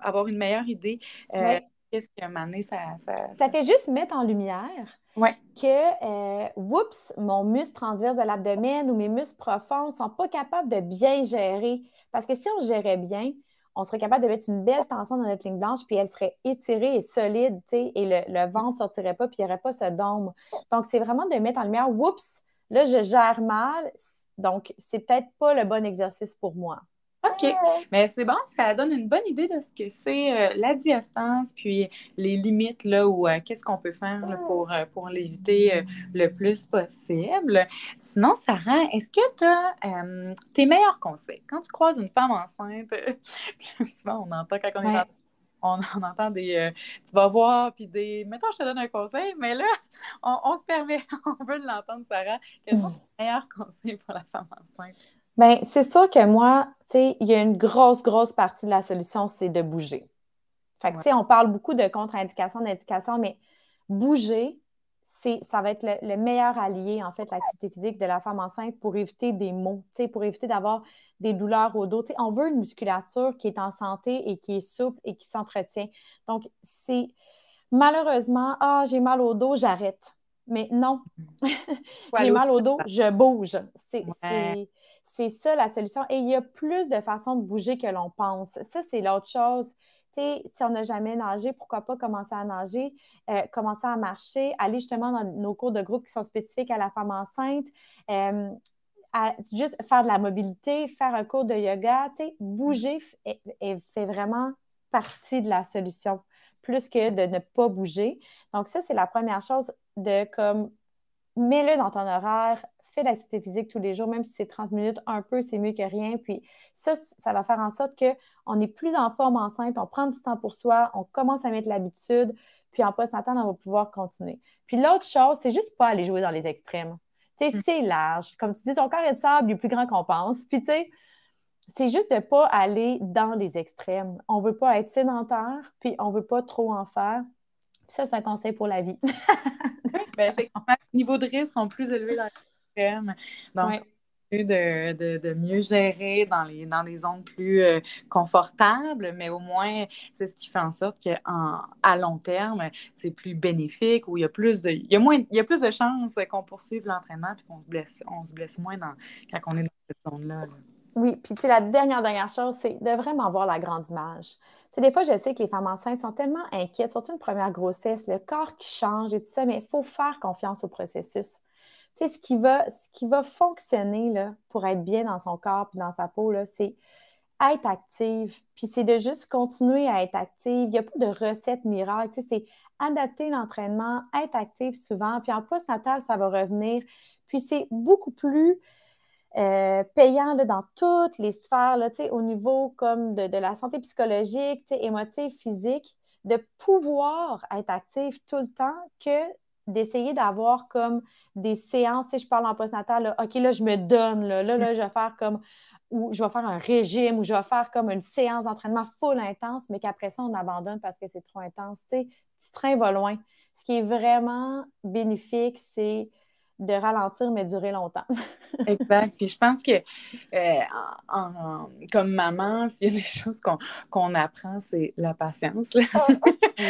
avoir une meilleure idée. Euh, qu'est-ce qui a mené ça, ça, ça fait juste mettre en lumière que, euh, oups, mon muscle transverse de l'abdomen ou mes muscles profonds ne sont pas capables de bien gérer. Parce que si on gérait bien, on serait capable de mettre une belle tension dans notre ligne blanche, puis elle serait étirée et solide, et le, le ventre ne sortirait pas, puis il n'y aurait pas ce dôme. Donc, c'est vraiment de mettre en lumière, oups, là, je gère mal, donc c'est peut-être pas le bon exercice pour moi. OK. Mais c'est bon, ça donne une bonne idée de ce que c'est euh, la diastase, puis les limites, là, ou euh, qu'est-ce qu'on peut faire pour, euh, pour l'éviter le plus possible. Sinon, Sarah, est-ce que tu as tes meilleurs conseils? Quand tu croises une femme enceinte, souvent on entend quand on est on, entend des. tu vas voir, puis des. Mettons, je te donne un conseil, mais là, on, se permet, on veut l'entendre, Sarah. Quels sont tes meilleurs conseils pour la femme enceinte? Bien, c'est sûr que moi, tu sais, il y a une grosse, grosse partie de la solution, c'est de bouger. Fait que, tu sais, on parle beaucoup de contre-indication, d'indication, mais bouger, c'est, ça va être le, meilleur allié, en fait, l'activité physique de la femme enceinte pour éviter des maux, tu sais, pour éviter d'avoir des douleurs au dos. Tu sais, on veut une musculature qui est en santé et qui est souple et qui s'entretient. Donc, c'est malheureusement, ah, j'ai mal au dos, j'arrête. Mais non, j'ai mal au dos, je bouge. C'est, c'est ça la solution. Et il y a plus de façons de bouger que l'on pense. Ça, c'est l'autre chose. Tu sais, si on n'a jamais nagé, pourquoi pas commencer à nager, euh, commencer à marcher, aller justement dans nos cours de groupe qui sont spécifiques à la femme enceinte, euh, juste faire de la mobilité, faire un cours de yoga, tu sais, bouger fait vraiment partie de la solution, plus que de ne pas bouger. Donc ça, c'est la première chose de comme, mets-le dans ton horaire, fais l'activité physique tous les jours, même si c'est 30 minutes, un peu, c'est mieux que rien. Puis ça, ça va faire en sorte qu'on est plus en forme enceinte, on prend du temps pour soi, on commence à mettre l'habitude, puis en post-natal, on va pouvoir continuer. Puis l'autre chose, c'est juste pas aller jouer dans les extrêmes. Tu sais, mm. c'est large. Comme tu dis, ton corps est de sable, il est plus grand qu'on pense. Puis tu sais, c'est juste de ne pas aller dans les extrêmes. On ne veut pas être sédentaire, puis on ne veut pas trop en faire. Puis ça, c'est un conseil pour la vie. ben, les niveaux de risque sont plus élevés dans donc, de, mieux gérer dans les, dans des zones plus euh, confortables, mais au moins, c'est ce qui fait en sorte qu'à long terme, c'est plus bénéfique ou il y a plus de, il y a moins, il y a plus de chances qu'on poursuive l'entraînement et qu'on se blesse, on se blesse moins dans, quand on est dans cette zone-là. Oui, puis tu sais, la dernière, dernière chose, c'est de vraiment voir la grande image. Tu sais, des fois, je sais que les femmes enceintes sont tellement inquiètes, surtout une première grossesse, le corps qui change et tout ça, mais il faut faire confiance au processus Tu sais, ce qui va, ce qui va fonctionner là, pour être bien dans son corps et dans sa peau, c'est être active. Puis c'est de juste continuer à être active. Il n'y a pas de recette miracle. Tu sais, c'est adapter l'entraînement, être active souvent. Puis en post-natal, ça va revenir. Puis c'est beaucoup plus euh, payant là, dans toutes les sphères, là, au niveau comme de, la santé psychologique, émotive, physique, de pouvoir être active tout le temps que d'essayer d'avoir comme des séances, si je parle en postnatal, OK, là, je me donne, là, là, là, je vais faire comme, ou je vais faire un régime, ou je vais faire comme une séance d'entraînement full intense, mais qu'après ça, on abandonne parce que c'est trop intense. Tu sais, petit train va loin. Ce qui est vraiment bénéfique, c'est de ralentir, mais durer longtemps. exact. Puis je pense que, euh, comme maman, s'il y a des choses qu'on apprend, c'est la patience. Ah, ah.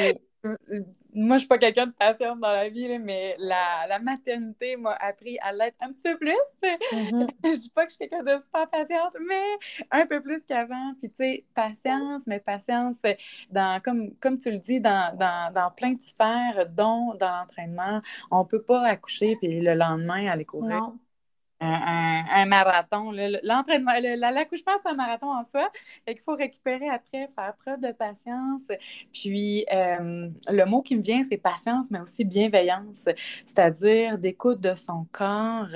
Moi, je suis pas quelqu'un de patiente dans la vie, mais la, maternité m'a appris à l'être un petit peu plus. Mm-hmm. je dis pas que je suis quelqu'un de super patiente, mais un peu plus qu'avant. Puis, tu sais, patience, mais patience, dans, comme, comme tu le dis, dans, dans, plein de sphères, dont dans l'entraînement. On peut pas accoucher puis le lendemain aller courir un, marathon. L'entraînement, l'accouchement, c'est un marathon en soi. et qu'il faut récupérer après, faire preuve de patience. Puis, euh, le mot qui me vient, c'est patience, mais aussi bienveillance, c'est-à-dire d'écoute de son corps,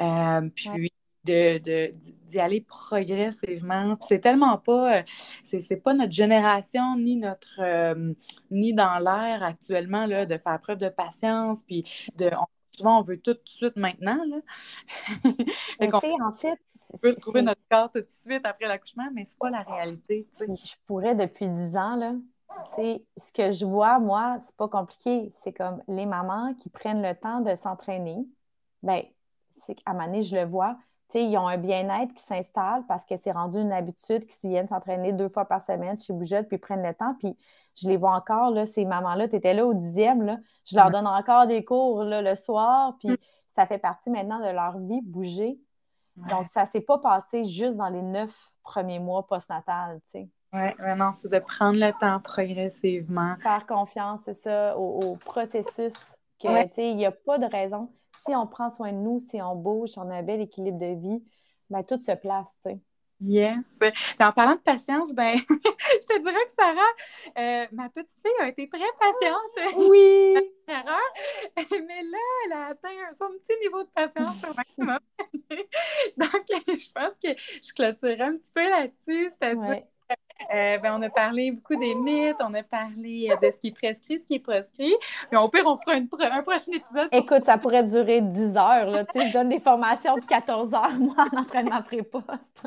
euh, puis de, d'y aller progressivement. C'est tellement pas, euh, c'est, pas notre génération ni notre, ni dans l'air actuellement là, de faire preuve de patience, puis de, souvent, on veut tout de suite maintenant. Là. en fait, on peut trouver notre corps tout de suite après l'accouchement, mais c'est pas la réalité. Je pourrais depuis dix ans, là. ce que je vois, moi, c'est pas compliqué. C'est comme les mamans qui prennent le temps de s'entraîner. Ben, c'est qu'à donné, je le vois, ils ont un bien-être qui s'installe parce que c'est rendu une habitude qu'ils viennent s'entraîner deux fois par semaine chez Bougette, puis prennent le temps. Puis je les vois encore, là, ces mamans-là, tu étais là au dixième, là, je leur donne encore des cours le soir, puis mm. ça fait partie maintenant de leur vie, bouger. Donc, ça ne s'est pas passé juste dans les neuf premiers mois post-natal, tu sais. Oui, vraiment, c'est de prendre le temps progressivement. Faire confiance, c'est ça, au, processus, que, tu sais, il n'y a pas de raison si on prend soin de nous, si on bouge, si on a un bel équilibre de vie, ben, tout se place, tu sais. Yes. en parlant de patience, ben, je te dirais que Sarah, euh, ma petite fille a été très patiente. Oui. mais là, elle a atteint son petit niveau de patience au maximum. Donc, je pense que je clôturerai un petit peu là-dessus. C'est-à-dire euh, ben, on a parlé beaucoup des mythes, on a parlé de ce qui est prescrit, ce qui est proscrit. Mais au pire, on fera une, un prochain épisode. Écoute, ça pourrait durer 10 heures. Là. je donne des formations de 14 heures, moi, en entraînement pré-poste.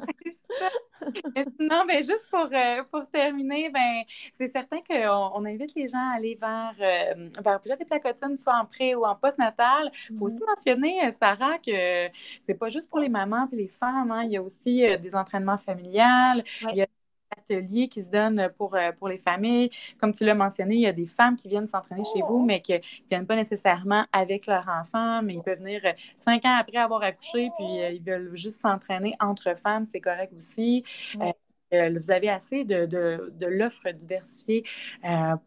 non, mais juste pour, euh, pour terminer, ben, c'est certain qu'on on invite les gens à aller vers, euh, vers des placotines, soit en pré ou en post-natal. Il faut aussi mm-hmm. mentionner, euh, Sarah, que c'est pas juste pour les mamans et les femmes. Hein. Il y a aussi des entraînements familiales. Il y a ateliers qui se donnent pour, euh, pour les familles. Comme tu l'as mentionné, il y a des femmes qui viennent s'entraîner chez vous, mais qui ne viennent pas nécessairement avec leur enfant, mais ils peuvent venir euh, cinq ans après avoir accouché, puis euh, ils veulent juste s'entraîner entre femmes, c'est correct aussi. vous avez assez de, de, de l'offre diversifiée,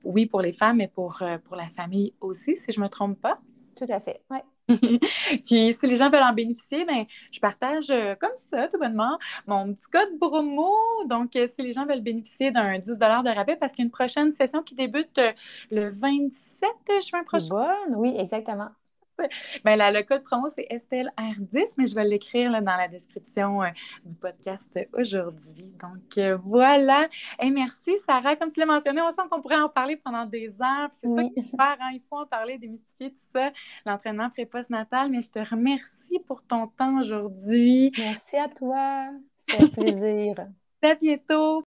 oui, pour les femmes, mais pour, pour la famille aussi, si je ne me trompe pas. Tout à fait, oui. Puis si les gens veulent en bénéficier, ben, je partage euh, comme ça, tout bonnement, mon petit code Bromo. Donc, euh, si les gens veulent bénéficier d'un 10 de rabais, parce qu'il prochaine session qui débute euh, le 27 juin prochain. Oui, exactement. Ben, le code promo, c'est Estelle R10, mais je vais l'écrire dans la description euh, du podcast aujourd'hui. Donc, euh, voilà. Et merci, Sarah. Comme tu l'as mentionné, on sent qu'on pourrait en parler pendant des heures. C'est ça qui est faire. Hein. Il faut en parler, démystifier tout ça, l'entraînement pré-post natal. Mais je te remercie pour ton temps aujourd'hui. Merci à toi. C'est un plaisir. à bientôt.